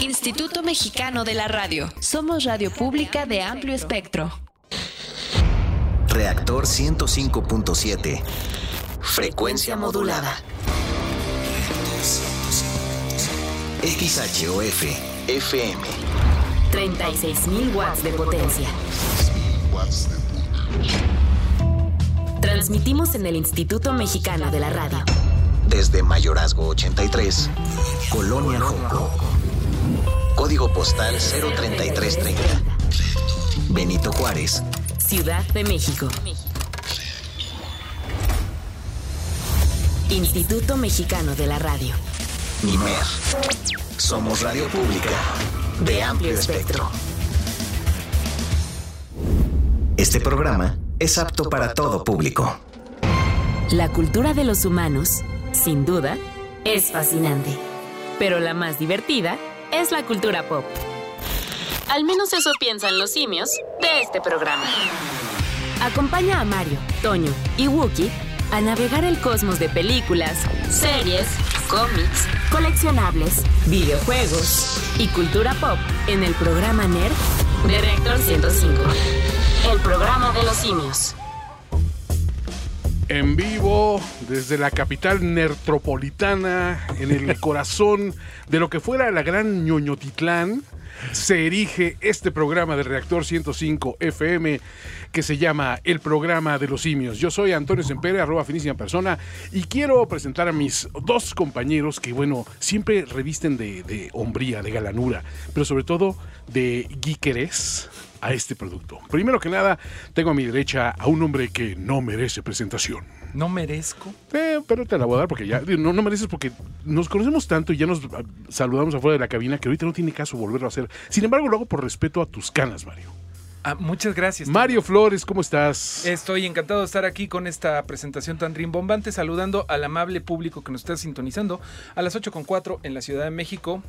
Instituto Mexicano de la Radio. Somos radio pública de amplio espectro. Reactor 105.7. Frecuencia modulada. XHOF FM. 36.000 watts de potencia. Transmitimos en el Instituto Mexicano de la Radio. Desde Mayorazgo 83, Colonia Joco. Código postal 03330. Benito Juárez, Ciudad de México. Instituto Mexicano de la Radio. Nimer. Somos radio pública de amplio espectro. Este programa es apto para todo público. La cultura de los humanos, sin duda, es fascinante. Pero la más divertida es la cultura pop. Al menos eso piensan los simios de este programa. Acompaña a Mario, Toño y Wookie a navegar el cosmos de películas, series, cómics, coleccionables, videojuegos y cultura pop en el programa NERD de Reactor 105. El programa de los simios. En vivo desde la capital nertropolitana, en el corazón de lo que fuera la gran ñoñotitlán, se erige este programa de Reactor 105 FM que se llama El Programa de los Simios. Yo soy Antonio Sempere, arroba finísima persona, y quiero presentar a mis dos compañeros que, bueno, siempre revisten de, de hombría, de galanura, pero sobre todo de geekeres a este producto. Primero que nada, tengo a mi derecha a un hombre que no merece presentación. No merezco. Eh, pero te la voy a dar porque ya no, no mereces porque nos conocemos tanto y ya nos ah, saludamos afuera de la cabina que ahorita no tiene caso volverlo a hacer. Sin embargo, lo hago por respeto a tus canas, Mario. Ah, muchas gracias. Mario Flores, ¿cómo estás? Estoy encantado de estar aquí con esta presentación tan rimbombante, saludando al amable público que nos está sintonizando a las 8.4 en la Ciudad de México.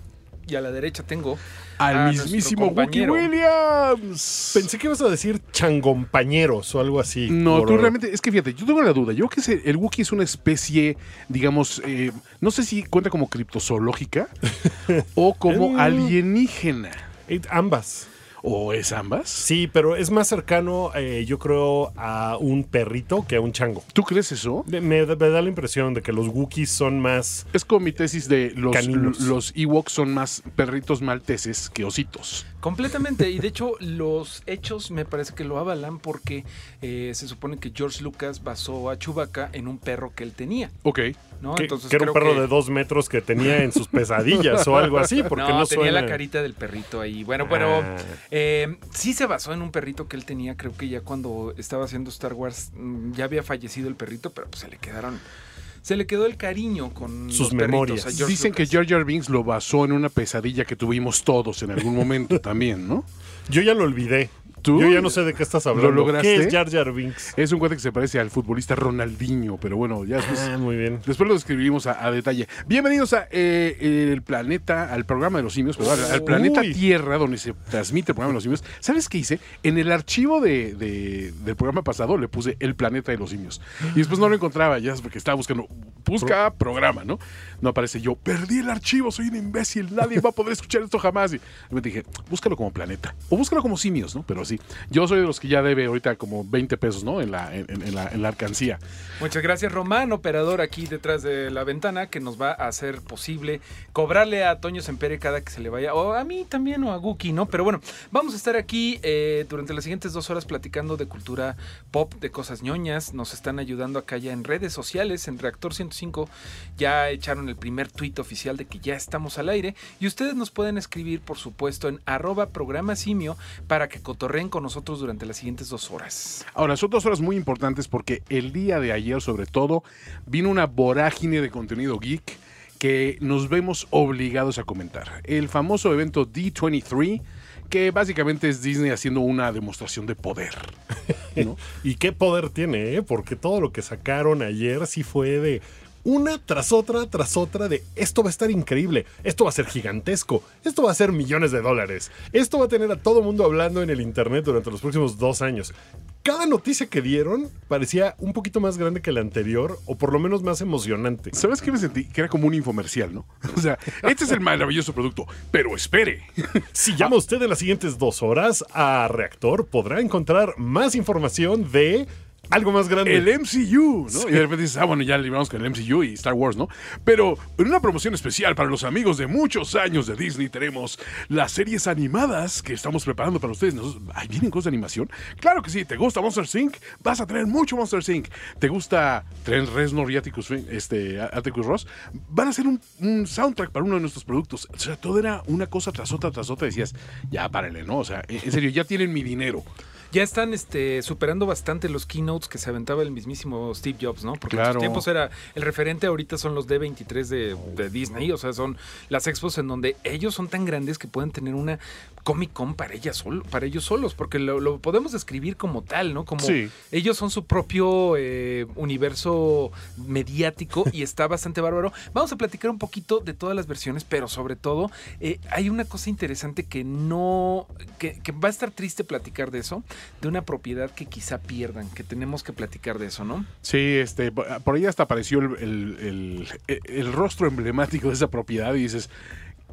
Y a la derecha tengo Al a mismísimo Wookie. Williams. Pensé que ibas a decir changompañeros o algo así. No, tú realmente, es que fíjate, yo tengo la duda. Yo creo que el Wookiee es una especie, digamos, eh, no sé si cuenta como criptozoológica o como Mm. alienígena. Eh, Ambas. ¿O es ambas? Sí, pero es más cercano, eh, yo creo, a un perrito que a un chango. ¿Tú crees eso? Me, da- me da la impresión de que los Wookiees son más. Es como mi tesis de los, Caninos. los Ewoks son más perritos malteses que ositos. Completamente. Y de hecho, los hechos me parece que lo avalan porque eh, se supone que George Lucas basó a Chewbacca en un perro que él tenía. Ok. ¿no? Que, Entonces que era un perro que- de dos metros que tenía en sus pesadillas o algo así, porque no, no, tenía suena- la carita del perrito ahí. Bueno, pero Ah. eh, sí se basó en un perrito que él tenía. Creo que ya cuando estaba haciendo Star Wars mm, ya había fallecido el perrito, pero pues se le quedaron. Se le quedó el cariño con Sus los perritos memorias. George Dicen que Jar Binks lo basó en una pesadilla que tuvimos todos en algún momento también, ¿no? Yo ya lo olvidé. ¿Tú? Yo ya no sé de qué estás hablando. lograste? ¿Qué es Jar Jar Binks? Es un cuate que se parece al futbolista Ronaldinho, pero bueno, ya después, Ah, muy bien. después lo describimos a, a detalle. Bienvenidos a eh, el planeta, al programa de los simios, pero al, al planeta Uy. Tierra, donde se transmite el programa de los simios. ¿Sabes qué hice? En el archivo de, de- del programa pasado le puse el planeta de los simios. Y después no lo encontraba, ya porque estaba buscando, busca programa, ¿no? No aparece yo, perdí el archivo, soy un imbécil, nadie va a poder escuchar esto jamás. Y me dije, búscalo como planeta, o búscalo como simios, ¿no? Pero yo soy de los que ya debe ahorita como 20 pesos, ¿no? En la, en, la, en la alcancía. Muchas gracias, Román, operador aquí detrás de la ventana, que nos va a hacer posible cobrarle a Toño Sempere cada que se le vaya, o a mí también, o a Guki, ¿no? Pero bueno, vamos a estar aquí eh, durante las siguientes dos horas platicando de cultura pop, de cosas ñoñas. Nos están ayudando acá ya en redes sociales, en Reactor 105. Ya echaron el primer tuit oficial de que ya estamos al aire. Y ustedes nos pueden escribir, por supuesto, en arroba programa simio para que cotorreen con nosotros durante las siguientes dos horas. Ahora, son dos horas muy importantes porque el día de ayer, sobre todo, vino una vorágine de contenido geek que nos vemos obligados a comentar. El famoso evento D23, que básicamente es Disney haciendo una demostración de poder. ¿no? ¿Y qué poder tiene, eh? Porque todo lo que sacaron ayer sí fue de una tras otra, tras otra de esto va a estar increíble, esto va a ser gigantesco, esto va a ser millones de dólares, esto va a tener a todo mundo hablando en el Internet durante los próximos dos años. Cada noticia que dieron parecía un poquito más grande que la anterior, o por lo menos más emocionante. ¿Sabes qué me sentí? Que era como un infomercial, ¿no? O sea, este es el maravilloso producto, pero espere. Si llama usted en las siguientes dos horas a Reactor, podrá encontrar más información de algo más grande. El MCU, ¿no? Y de repente dices, ah, bueno, ya libramos con el MCU y Star Wars, ¿no? Pero en una promoción especial para los amigos de muchos años de Disney tenemos las series animadas que estamos preparando para ustedes. ¿Ay, ¿Vienen cosas de animación? Claro que sí. ¿Te gusta Monster Inc? Vas a tener mucho Monster Inc. ¿Te gusta Trent Reznor y Atticus, este, Atticus Ross? Van a hacer un, un soundtrack para uno de nuestros productos. O sea, todo era una cosa tras otra, tras otra. Decías, ya párale, ¿no? O sea, en serio, ya tienen mi dinero. Ya están este, superando bastante los keynotes que se aventaba el mismísimo Steve Jobs, ¿no? Porque en sus tiempos era el referente ahorita son los D23 de, de Disney, o sea, son las expos en donde ellos son tan grandes que pueden tener una Comic Con para, ellas sol- para ellos solos, porque lo, lo podemos describir como tal, ¿no? Como Sí. ellos son su propio eh, universo mediático y está bastante bárbaro. Vamos a platicar un poquito de todas las versiones, pero sobre todo eh, hay una cosa interesante que no, que, que va a estar triste platicar de eso, de una propiedad que quizá pierdan, que tenemos que platicar de eso, ¿no? Sí, este, por ahí hasta apareció el, el- el- el rostro emblemático de esa propiedad y dices,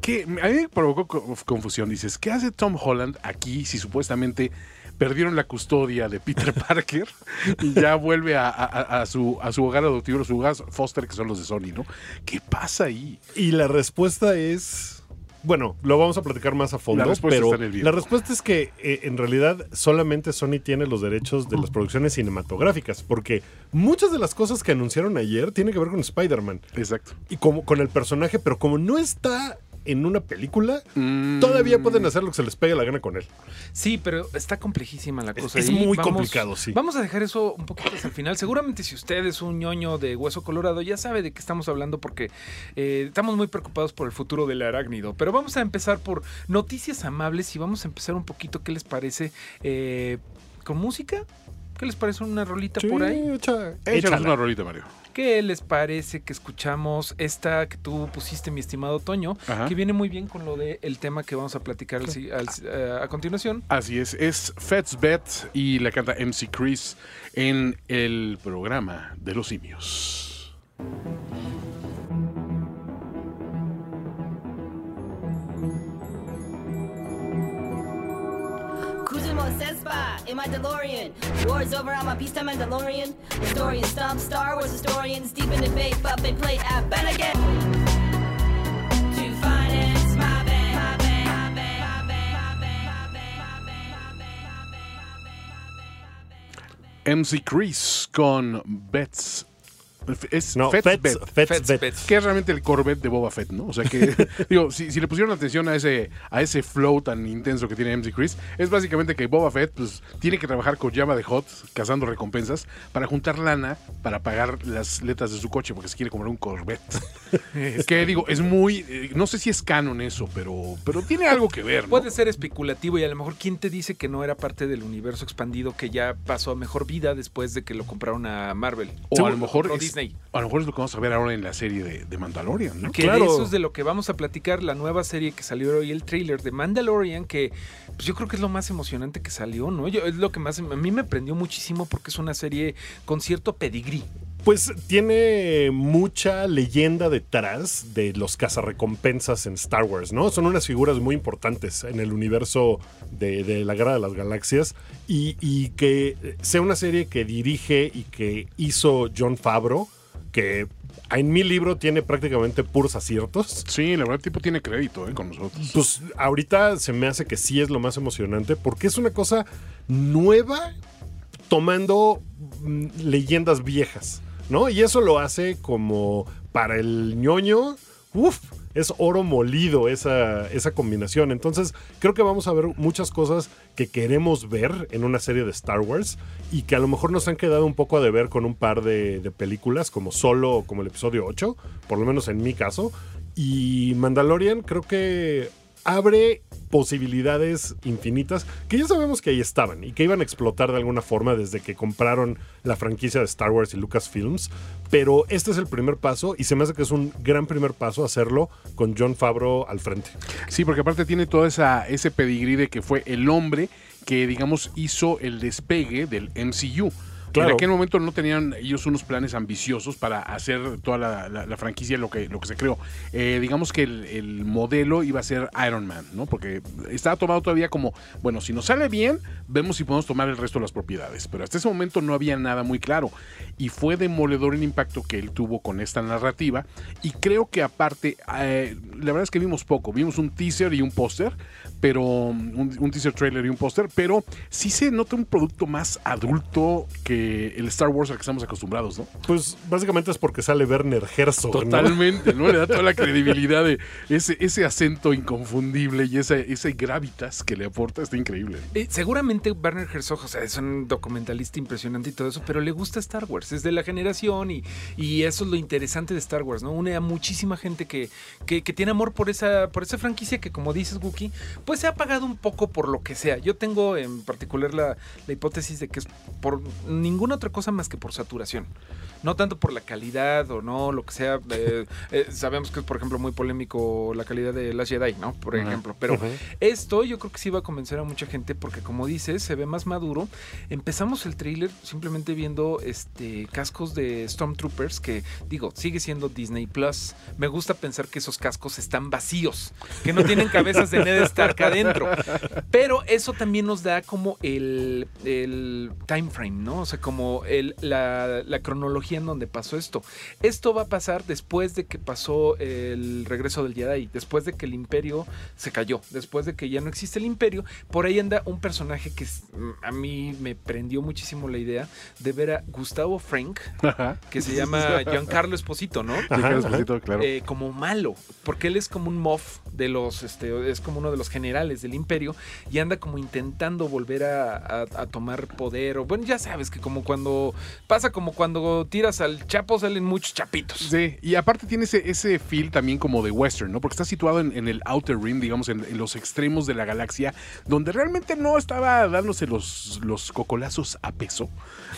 que a mí me provocó co- confusión. Dices, ¿qué hace Tom Holland aquí si supuestamente perdieron la custodia de Peter Parker y ya vuelve a, a- a- a su, a su hogar adoptivo, a su hogar foster, que son los de Sony, ¿no? ¿Qué pasa ahí? Y la respuesta es. Bueno, lo vamos a platicar más a fondo, La respuesta pero la respuesta es que eh, en realidad solamente Sony tiene los derechos de las producciones cinematográficas, porque muchas de las cosas que anunciaron ayer tienen que ver con Spider-Man Exacto. y como con el personaje, pero como no está en una película, Mm. todavía pueden hacer lo que se les pegue la gana con él. Sí, pero está complejísima la cosa. es muy complicado, sí. Vamos a dejar eso un poquito hasta el final. Seguramente si usted es un ñoño de hueso colorado, ya sabe de qué estamos hablando porque eh, estamos muy preocupados por el futuro del arácnido. Pero vamos a empezar por noticias amables y vamos a empezar un poquito, ¿qué les parece? Eh, ¿Con música? ¿Qué les parece una rolita por ahí? echa- Échanos una rolita, Mario. ¿Qué les parece que escuchamos esta que tú pusiste, mi estimado Toño? Ajá. Que viene muy bien con lo de el tema que vamos a platicar al si- al- eh, a continuación. Así es, es Fats Bet y la canta MC Chris en el programa de los simios. On Sespa in my DeLorean. War's over, I'm a peacetime Mandalorian. Historian stump, Star Wars historians deep in debate, but they play at Ben again. To finance my my my my my my my. MC Chris con Bets. Es No, Fats Fets, Bet. Fets Fets Bet. Bet. Que es realmente el Corvette de Boba Fett, ¿no? O sea que, digo, si, si le pusieron atención a ese, a ese flow tan intenso que tiene MC Chris, es básicamente que Boba Fett, pues, tiene que trabajar con llama de Hot, cazando recompensas, para juntar lana para pagar las letras de su coche, porque se quiere comprar un Corvette. que digo, es muy, eh, no sé si es canon eso, pero, pero tiene algo que ver, ¿no? Puede ser especulativo y a lo mejor quién te dice que no era parte del universo expandido que ya pasó a mejor vida después de que lo compraron a Marvel. O a lo mejor es, Disney. a lo mejor es lo que vamos a ver ahora en la serie de, de Mandalorian, ¿no? Que Claro. eso es de lo que vamos a platicar, la nueva serie que salió hoy, el trailer de Mandalorian, que pues yo creo que es lo más emocionante que salió, ¿no? Yo, es lo que más, a mí me prendió muchísimo porque es una serie con cierto pedigrí. Pues tiene mucha leyenda detrás de los cazarrecompensas en Star Wars, ¿no? Son unas figuras muy importantes en el universo de, de la Guerra de las Galaxias y, y que sea una serie que dirige y que hizo John Favreau, que en mi libro tiene prácticamente puros aciertos. Sí, la verdad, el tipo tiene crédito, ¿eh? Con nosotros. Pues ahorita se me hace que sí es lo más emocionante porque es una cosa nueva tomando mm, leyendas viejas, ¿no? Y eso lo hace como para el ñoño, uff, es oro molido esa, esa combinación. Entonces creo que vamos a ver muchas cosas que queremos ver en una serie de Star Wars y que a lo mejor nos han quedado un poco a deber con un par de, de películas como Solo o como el episodio 8, por lo menos en mi caso. Y Mandalorian creo que abre posibilidades infinitas que ya sabemos que ahí estaban y que iban a explotar de alguna forma desde que compraron la franquicia de Star Wars y Lucasfilms. Pero este es el primer paso y se me hace que es un gran primer paso hacerlo con John Favreau al frente. Sí, porque aparte tiene todo esa, ese pedigrí de que fue el hombre que, digamos, hizo el despegue del MCU. Claro. En aquel momento no tenían ellos unos planes ambiciosos para hacer toda la, la- la franquicia lo que, lo que se creó. Eh, digamos que el, el modelo iba a ser Iron Man, ¿no? Porque estaba tomado todavía como, bueno, si nos sale bien, vemos si podemos tomar el resto de las propiedades. Pero hasta ese momento no había nada muy claro. Y fue demoledor el impacto que él tuvo con esta narrativa. Y creo que aparte, eh, la verdad es que vimos poco. Vimos un teaser y un póster, pero un, un teaser trailer y un póster, pero sí se nota un producto más adulto que el Star Wars al que estamos acostumbrados, ¿no? Pues básicamente es porque sale Werner Herzog. ¿no? Totalmente, ¿no? Le da toda la credibilidad de ese, ese acento inconfundible y ese, ese gravitas que le aporta, está increíble. Eh, seguramente Werner Herzog, o sea, es un documentalista impresionante y todo eso, pero le gusta Star Wars, es de la generación y, y eso es lo interesante de Star Wars, ¿no? Une a muchísima gente que, que, que tiene amor por esa, por esa franquicia que, como dices, Wookie, pues se ha pagado un poco por lo que sea. Yo tengo en particular la, la hipótesis de que es por ninguna otra cosa más que por saturación. No tanto por la calidad o no, lo que sea. eh, eh, sabemos que es, por ejemplo, muy polémico la calidad de Last Jedi, ¿no? Por ejemplo. Pero esto yo creo que sí va a convencer a mucha gente porque como dices, se ve más maduro. Empezamos el tráiler simplemente viendo este cascos de Stormtroopers que digo, sigue siendo Disney Plus. Me gusta pensar que esos cascos están vacíos, que no tienen cabezas de Ned Stark adentro. Pero eso también nos da como el, el time frame, ¿no? O sea, como el, la, la cronología en donde pasó esto. Esto va a pasar después de que pasó el regreso del Jedi, después de que el imperio se cayó, después de que ya no existe el imperio. Por ahí anda un personaje que a mí me prendió muchísimo la idea de ver a Gustavo Frank, Ajá. que se llama Giancarlo Esposito, ¿no? Claro, Esposito, claro. Eh, como malo, porque él es como un moff de los, este, es como uno de los generales del imperio y anda como intentando volver a, tomar poder, o bueno, ya sabes que como cuando, pasa como cuando tiras al chapo salen muchos chapitos. Sí, y aparte tiene ese, ese feel también como de western, ¿no? Porque está situado en, en el Outer Rim, digamos, en, en los extremos de la galaxia, donde realmente no estaba dándose los, los cocolazos a peso,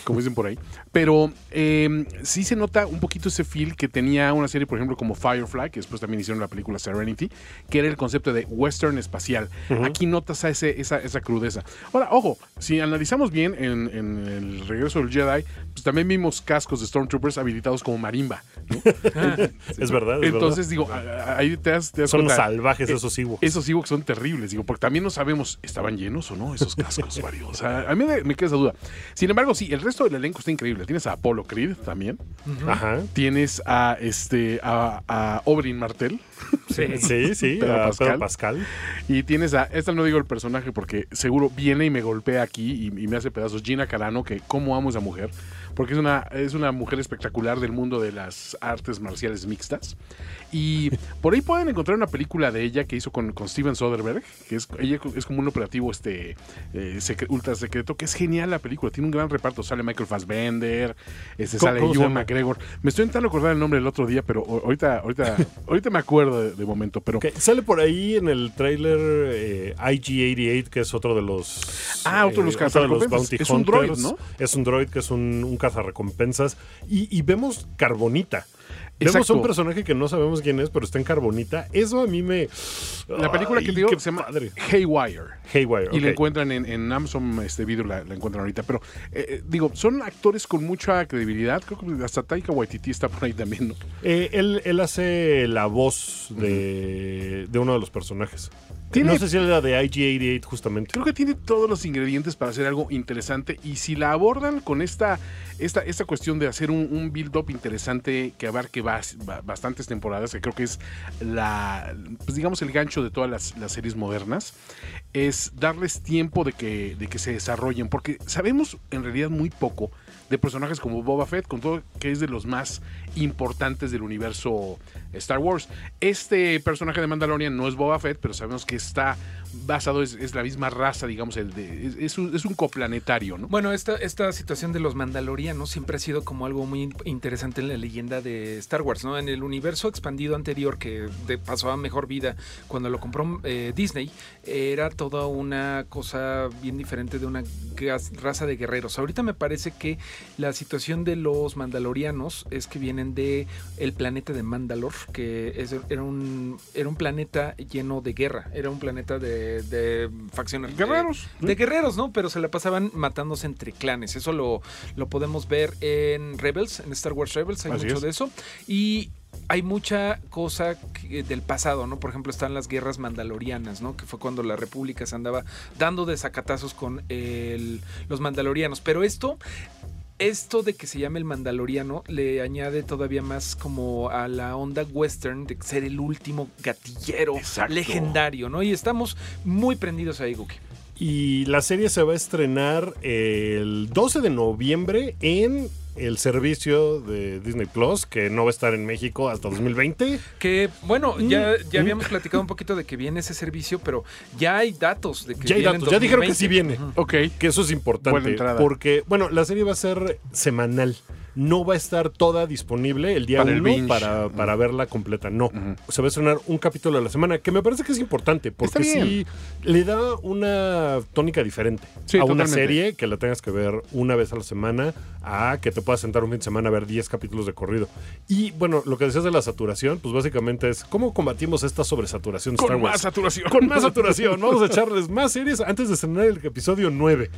como dicen por ahí. Pero eh, sí se nota un poquito ese feel que tenía una serie, por ejemplo, como Firefly, que después también hicieron la película Serenity, que era el concepto de western espacial. Aquí notas a ese, esa, esa crudeza. Ahora, ojo, si analizamos bien en, en el regreso del Jedi, pues también vimos cascos de Stormtroopers habilitados como marimba. Es verdad, es Entonces, digo, a- a- ahí te das, te das Son cuenta, salvajes eh, esos Ewoks. Esos Ewoks son terribles, digo, porque también no sabemos, ¿estaban llenos o no esos cascos? O sea, a mí me, me queda esa duda. Sin embargo, sí, el resto del elenco está increíble. Tienes a Apollo Creed también. Ajá. Tienes a este a, a Oberyn Martell. Sí, sí, Pedro a Pascal. Pedro Pascal. Y tienes a, esta no digo el personaje porque seguro viene y me golpea aquí y, y me hace pedazos. Gina Carano, que cómo amo a esa mujer, porque es una, es una mujer espectacular del mundo de las artes marciales mixtas. Y por ahí pueden encontrar una película de ella que hizo con, con Steven Soderbergh, que es, ella es como un operativo este, eh, secre- ultra secreto, que es genial la película, tiene un gran reparto. Sale Michael Fassbender, este, ¿Cómo- sale Ewan? McGregor. Me estoy intentando acordar el nombre el otro día, pero ahorita, ahorita, ahorita me acuerdo de, de momento. Pero sale por ahí en el tráiler eh, IG-88, que es otro de los... Ah, otro de los cazarrecompensas. Es un droid, ¿no? Es un droid que es un, un cazarrecompensas. Y, y vemos Carbonita. Vemos Exacto. a un personaje que no sabemos quién es, pero está en Carbonita. Eso a mí me... La película que te digo se llama padre. Haywire. Haywire, Y la encuentran en, en Amazon este video, la, la encuentran ahorita. Pero eh, eh, digo, son actores con mucha credibilidad. Creo que hasta Taika Waititi está por ahí también, ¿no? Eh, él, él hace la voz de, de uno de los personajes. Tiene- No sé si era de IG-88 justamente. Creo que tiene todos los ingredientes para hacer algo interesante. Y si la abordan con esta, esta, esta cuestión de hacer un, un build-up interesante que abarque bas- ba- bastantes temporadas, que creo que es la, pues digamos, el gancho de todas las, las series modernas, es darles tiempo de que, de que se desarrollen. Porque sabemos en realidad muy poco de personajes como Boba Fett, con todo que es de los más importantes del universo Star Wars. Este personaje de Mandalorian no es Boba Fett, pero sabemos que está basado, es, es la misma raza, digamos, el de, es, es un, coplanetario, ¿no? Bueno, esta, esta situación de los mandalorianos siempre ha sido como algo muy in- interesante en la leyenda de Star Wars, ¿no? En el universo expandido anterior que de- pasó a mejor vida cuando lo compró eh, Disney, era toda una cosa bien diferente de una raza de guerreros. Ahorita me parece que la situación de los mandalorianos es que vienen de el planeta de Mandalor, que era, un, era un planeta lleno de guerra, era un planeta de, de facciones. Guerreros. De, de guerreros, ¿no? Pero se la pasaban matándose entre clanes. Eso lo, lo podemos ver en Rebels, en Star Wars Rebels, hay Así mucho es. de eso. Y hay mucha cosa del pasado, ¿no? Por ejemplo, están las guerras mandalorianas, ¿no? Que fue cuando la República se andaba dando de sacatazos con el- los mandalorianos. Pero esto esto de que se llame el Mandaloriano le añade todavía más como a la onda western de ser el último gatillero Exacto. legendario, ¿no? Y estamos muy prendidos ahí, Guki. Y la serie se va a estrenar el 12 de noviembre en el servicio de Disney Plus, que no va a estar en México hasta 2020. Que bueno, ya, Mm. ya habíamos platicado un poquito de que viene ese servicio, pero ya hay datos de que Ya hay viene en datos, ya dijeron que 2020. sí viene. Ok. Que eso es importante. Buena entrada. Porque, bueno, la serie va a ser semanal. No va a estar toda disponible el día Para el 1 binge. para, para verla completa. No. Se va a estrenar un capítulo a la semana, que me parece que es importante, porque sí le da una tónica diferente Sí, a una serie que la tengas que ver una vez a la semana, a que te puedas sentar un fin de semana a ver 10 capítulos de corrido. Y bueno, lo que decías de la saturación, pues básicamente es cómo combatimos esta sobresaturación de Star Con Wars. más saturación. Con más saturación. Vamos a echarles más series antes de estrenar el episodio 9.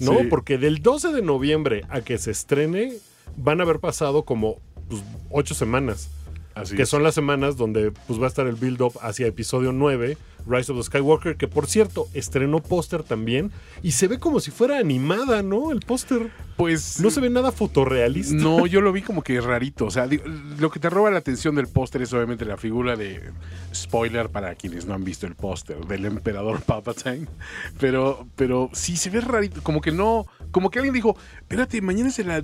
¿No? Sí. Porque del 12 de noviembre a que se estrene, van a haber pasado como pues, 8 semanas. Así que es. son las semanas donde pues, va a estar el build-up hacia episodio 9, Rise of the Skywalker, que por cierto, estrenó póster también. Y se ve como si fuera animada, ¿no? El póster. Pues. No se ve nada fotorrealista. No, yo lo vi como que rarito. O sea, digo, lo que te roba la atención del póster es obviamente la figura de. Spoiler para quienes no han visto el póster del emperador Palpatine. Pero, pero sí se ve rarito. Como que no. Como que alguien dijo: Espérate, mañana es la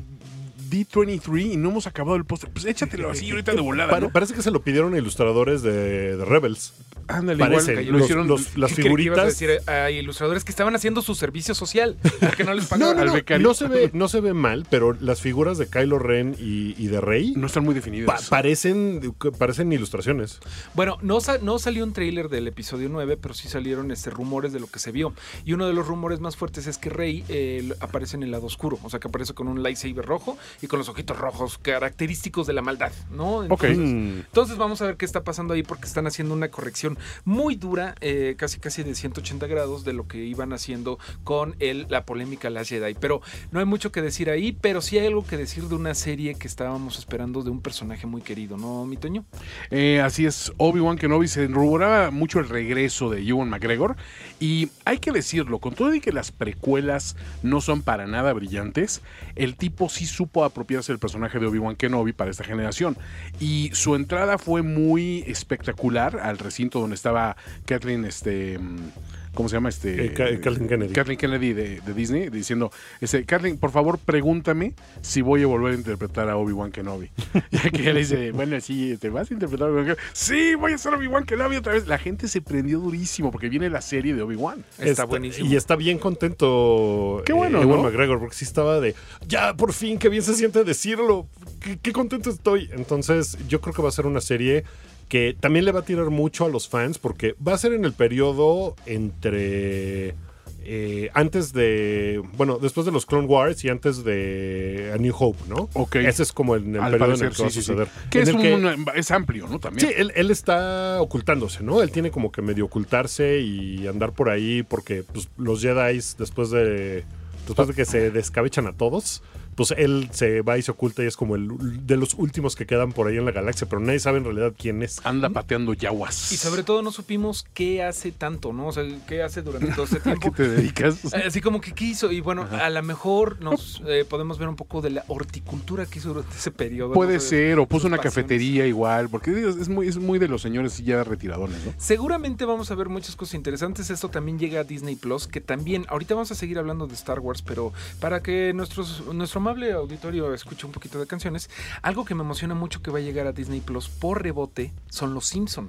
D23 y no hemos acabado el póster. Pues échatelo así ahorita de volada. Pare- ¿no? Parece que se lo pidieron a ilustradores de, de Rebels. Ándale, parece, igual. los- Lo hicieron. los- las ¿Qué creí que ibas a figuritas. decir a ilustradores que estaban haciendo su servicio social porque no les pagaban no, al no, se ve, no se ve mal, pero las figuras de Kylo Ren y, y de Rey no están muy definidas. pa- parecen, parecen ilustraciones. Bueno, no, no salió un tráiler del episodio 9, pero sí salieron este, rumores de lo que se vio. Y uno de los rumores más fuertes es que Rey eh, aparece en el lado oscuro, o sea que aparece con un lightsaber rojo y con los ojitos rojos característicos de la maldad, ¿no? Entonces, Mm. entonces vamos a ver qué está pasando ahí porque están haciendo una corrección muy dura, eh, casi casi de 180 grados de lo que iban haciendo con el, la polémica Last Jedi. Pero no hay mucho que decir ahí, pero sí hay algo que decir de una serie que estábamos esperando de un personaje muy querido, ¿no, mi Toño? Eh, así es, Obi-Wan Kenobi se ruboraba mucho el regreso de Ewan McGregor y hay que decirlo, con todo y que las precuelas no son para nada brillantes, el tipo sí supo apropiarse del personaje de Obi-Wan Kenobi para esta generación y su entrada fue muy espectacular al recinto donde estaba Kathleen, este... mm, ¿Cómo se llama este? Eh, Ka- Kathleen Kennedy. Kathleen Kennedy de, de Disney, diciendo, este, Kathleen, por favor, pregúntame si voy a volver a interpretar a Obi-Wan Kenobi. ya que ella le dice, bueno, sí, ¿te vas a interpretar a Obi-Wan Kenobi? Sí, voy a ser Obi-Wan Kenobi otra vez. La gente se prendió durísimo porque viene la serie de Obi-Wan. Está buenísimo. Y está bien contento Qué bueno, Ewan ¿no? McGregor, porque sí estaba de, ya, por fin, qué bien se siente decirlo. Qué, qué contento estoy. Entonces, yo creo que va a ser una serie que también le va a tirar mucho a los fans, porque va a ser en el periodo entre... eh, antes de, bueno, después de los Clone Wars y antes de A New Hope, ¿no? Ok. Ese es como el Al periodo en el que va a sí, sí, sí. suceder. Que es, el que- un- es amplio, ¿no? También. Sí, él, él está ocultándose, ¿no? Él tiene como que medio ocultarse y andar por ahí porque pues, los Jedi después de después de que se descabechan a todos, pues él se va y se oculta y es como el de los últimos que quedan por ahí en la galaxia, pero nadie sabe en realidad quién es. Anda pateando yaguas. Y sobre todo no supimos qué hace tanto, ¿no? O sea, qué hace durante todo este ¿A qué tiempo. te dedicas? Eh, Así como que qué hizo. Y bueno, a lo mejor nos eh, podemos ver un poco de la horticultura que hizo durante ese periodo. Puede ser, o puso una pasiones. cafetería igual, porque es muy, es muy de los señores ya retiradones, ¿no? Seguramente vamos a ver muchas cosas interesantes. Esto también llega a Disney Plus, que también, ahorita vamos a seguir hablando de Star Wars, pero para que nuestros, nuestro amable auditorio escucha un poquito de canciones, algo que me emociona mucho que va a llegar a Disney Plus por rebote son los Simpson.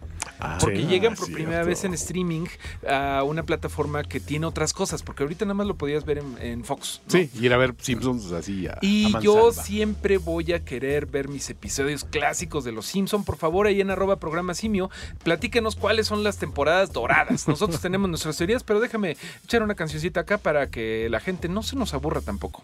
Porque sí. llegan Ah, por cierto. primera vez en streaming a una plataforma que tiene otras cosas, porque ahorita nada más lo podías ver en, en Fox. ¿no? Sí, y ir a ver Simpsons así a, Y yo siempre voy a querer ver mis episodios clásicos de Los Simpson. Por favor, ahí en arroba programa simio, platíquenos cuáles son las temporadas doradas. Nosotros tenemos nuestras teorías, pero déjame echar una cancioncita acá para que la gente no se nos aburra tampoco.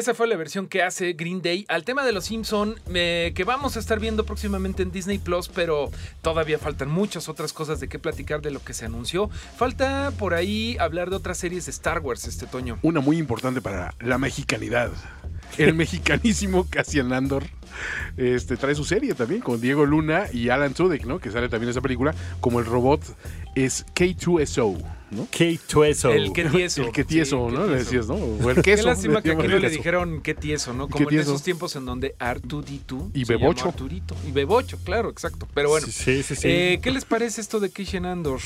Esa fue la versión que hace Green Day al tema de los Simpson eh, que vamos a estar viendo próximamente en Disney Plus, pero todavía faltan muchas otras cosas de qué platicar de lo que se anunció. Falta por ahí hablar de otras series de Star Wars este otoño. Una muy importante para la mexicanidad. El mexicanísimo Cassian Andor este, trae su serie también con Diego Luna y Alan Tudyk, ¿no? Que sale también en esa película. Como el robot es K2SO, ¿no? K2SO. El que tieso. El que tieso, Sí, ¿no? qué Le tieso. decías, ¿no? O el Qué queso. lástima que aquí no le dijeron qué tieso, ¿no? ¿Qué Como en tieso? esos tiempos en donde R2D2 Y Bebocho. Arturito. Y Bebocho, claro, exacto. Pero bueno, Sí, sí, sí. eh, ¿qué les parece esto de Kishen Andor?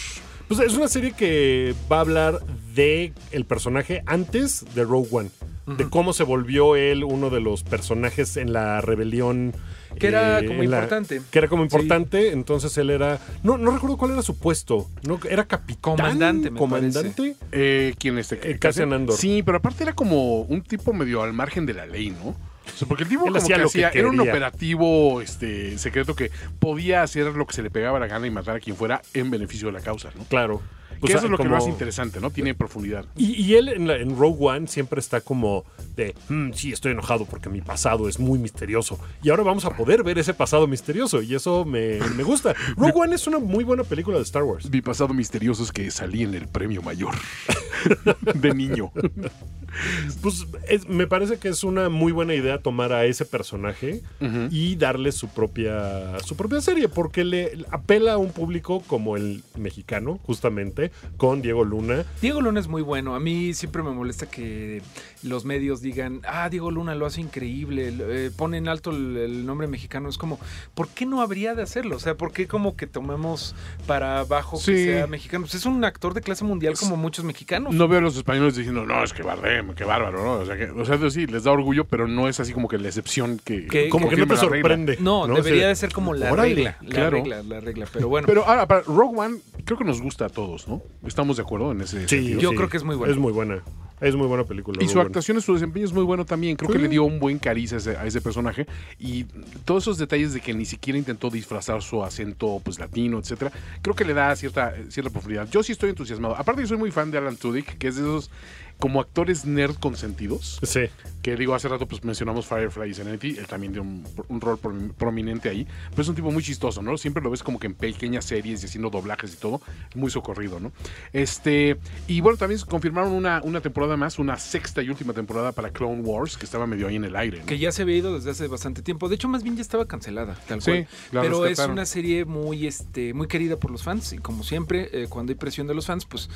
Pues es una serie que va a hablar de el personaje antes de Rogue One. De cómo se volvió él uno de los personajes en la rebelión. Eh, Que era como en la- importante. que era como importante. Entonces él era. No, no recuerdo cuál era su puesto. No, era capitán. Comandante, me Comandante. Eh, ¿Quién este? Eh, Cassian Andor. Sí, pero aparte era como un tipo medio al margen de la ley, ¿no? O sea, porque el tipo Él como hacía que lo que era un operativo este, secreto que podía hacer lo que se le pegaba la gana y matar a quien fuera en beneficio de la causa, ¿no? Claro. Que Pues, eso es lo que lo hace interesante, ¿no? Tiene profundidad. Y, y él en, la- en Rogue One siempre está como de, "Mm, sí, estoy enojado porque mi pasado es muy misterioso. Y ahora vamos a poder ver ese pasado misterioso. Y eso me, me gusta. Rogue One es una muy buena película de Star Wars. Mi pasado misterioso es que salí en el premio mayor de niño. Pues es- me parece que es una muy buena idea tomar a ese personaje y darle su propia, su propia serie, porque le apela a un público como el mexicano, justamente, con Diego Luna. Diego Luna es muy bueno. A mí siempre me molesta que los medios digan, ah, Diego Luna lo hace increíble, eh, ponen alto el, el nombre mexicano. Es como, ¿por qué no habría de hacerlo? O sea, ¿por qué como que tomamos para abajo que Sí. sea mexicano? Pues es un actor de clase mundial como muchos mexicanos. No veo a los españoles diciendo, no, es que Bardem, qué bárbaro, ¿no? O sea, que, o sea, sí, les da orgullo, pero no es así como que la excepción que... Que- Como que no te regla. sorprende. No, debería de ser como la Órale, regla. La claro. regla, la regla. Pero bueno, Pero ahora, para Rogue One, creo que nos gusta a todos, ¿no? Estamos de acuerdo en ese Sí, sentido. Yo sí. creo que es muy buena. Es muy buena. Es muy buena película. Y su One. actuación, su desempeño es muy bueno también. Creo que le dio un buen cariz a ese, a ese personaje. Y todos esos detalles de que ni siquiera intentó disfrazar su acento pues latino, etcétera, creo que le da cierta, cierta profundidad. Yo sí estoy entusiasmado. Aparte, yo soy muy fan de Alan Tudyk, que es de esos como actores nerd consentidos. Sí. Que digo, hace rato pues mencionamos Firefly y Serenity, él también dio un, un rol prom- prominente ahí, pero es un tipo muy chistoso, ¿no? Siempre lo ves como que en pequeñas series y haciendo doblajes y todo, muy socorrido, ¿no? Este, y bueno, también confirmaron una, una temporada más, una sexta y última temporada para Clone Wars, que estaba medio ahí en el aire, ¿no? Que ya se había ido desde hace bastante tiempo. De hecho, más bien ya estaba cancelada, tal Sí, cual. Pero es una serie muy, este, muy querida por los fans. Y como siempre, eh, cuando hay presión de los fans, pues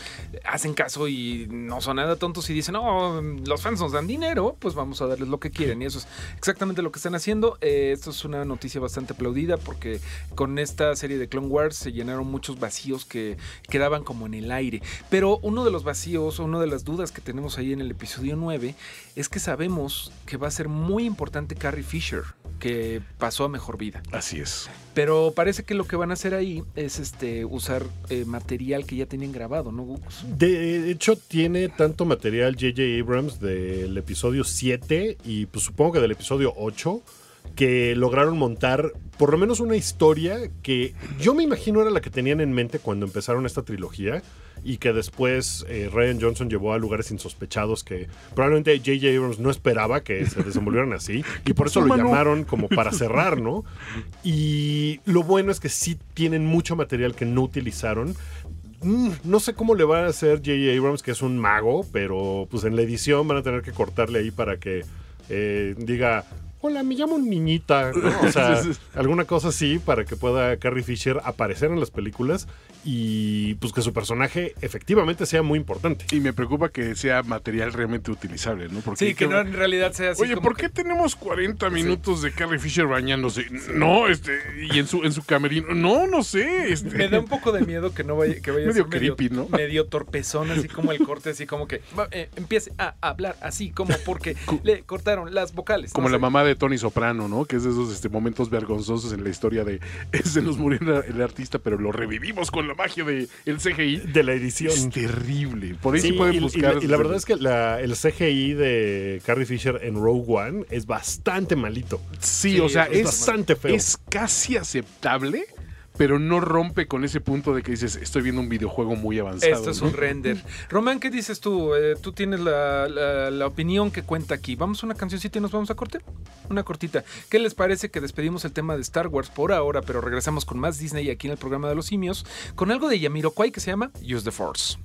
hacen caso y no son nada tontos y dicen, no, los fans nos dan dinero, pues vamos a darles lo que quieren. Y eso es exactamente lo que están haciendo. Eh, esto es una noticia bastante aplaudida porque con esta serie de Clone Wars se llenaron muchos vacíos que quedaban como en el aire. Pero uno de los vacíos, una de las dudas que tenemos ahí en el episodio 9 es que sabemos que va a ser muy importante Carrie Fisher, que pasó a mejor vida. Así es. Pero parece que lo que van a hacer ahí es este usar eh, material que ya tenían grabado, ¿no? De hecho, tiene tanto material J.J. Abrams del episodio 7 y pues supongo que del episodio 8 que lograron montar por lo menos una historia que yo me imagino era la que tenían en mente cuando empezaron esta trilogía y que después eh, Ryan Johnson llevó a lugares insospechados que probablemente J.J. Abrams no esperaba que se desenvolvieran así y por eso lo llamaron como para cerrar, ¿no? Y lo bueno es que sí tienen mucho material que no utilizaron. Mm, No sé cómo le va a hacer J.J. Abrams, que es un mago, pero pues en la edición van a tener que cortarle ahí para que eh, diga hola, me llamo niñita, ¿no? O sea, alguna cosa así para que pueda Carrie Fisher aparecer en las películas y pues que su personaje efectivamente sea muy importante. Y me preocupa que sea material realmente utilizable, ¿no? Porque Sí, que no en realidad sea así. Oye, como ¿por que- qué tenemos 40 minutos de Carrie Fisher bañándose? No, este, y en su, en su camerino. No, no sé. Este. Me da un poco de miedo que no vaya, que vaya Medio a ser medio, creepy, ¿no? medio torpezón, así como el corte, así como que eh, empiece a hablar así como porque le cortaron las vocales. Como no la sé. mamá de Tony Soprano, ¿no? Que es de esos este, momentos vergonzosos en la historia de se nos murió el, artista, pero lo revivimos con la magia del el CGI. De la edición. Es terrible. Por ahí sí, Sí, pueden y, y buscar. la, y la verdad es que la- el CGI de Carrie Fisher en Rogue One es bastante malito. Sí, Sí, o sea, es es, bastante feo. Es casi aceptable, pero no rompe con ese punto de que dices, estoy viendo un videojuego muy avanzado. Esto es ¿no? un render. Román, ¿qué dices tú? Eh, tú tienes la, la- la opinión que cuenta aquí. Vamos a una cancioncita y nos vamos a corte. Una cortita. ¿Qué les parece que despedimos el tema de Star Wars por ahora, pero regresamos con más Disney aquí en el programa de los simios, con algo de Yamiroquai que se llama Use the Force?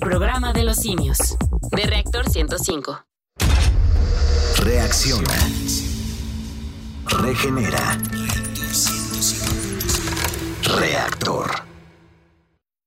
El programa de los simios. De Reactor 105. Reacciona. Regenera. Reactor.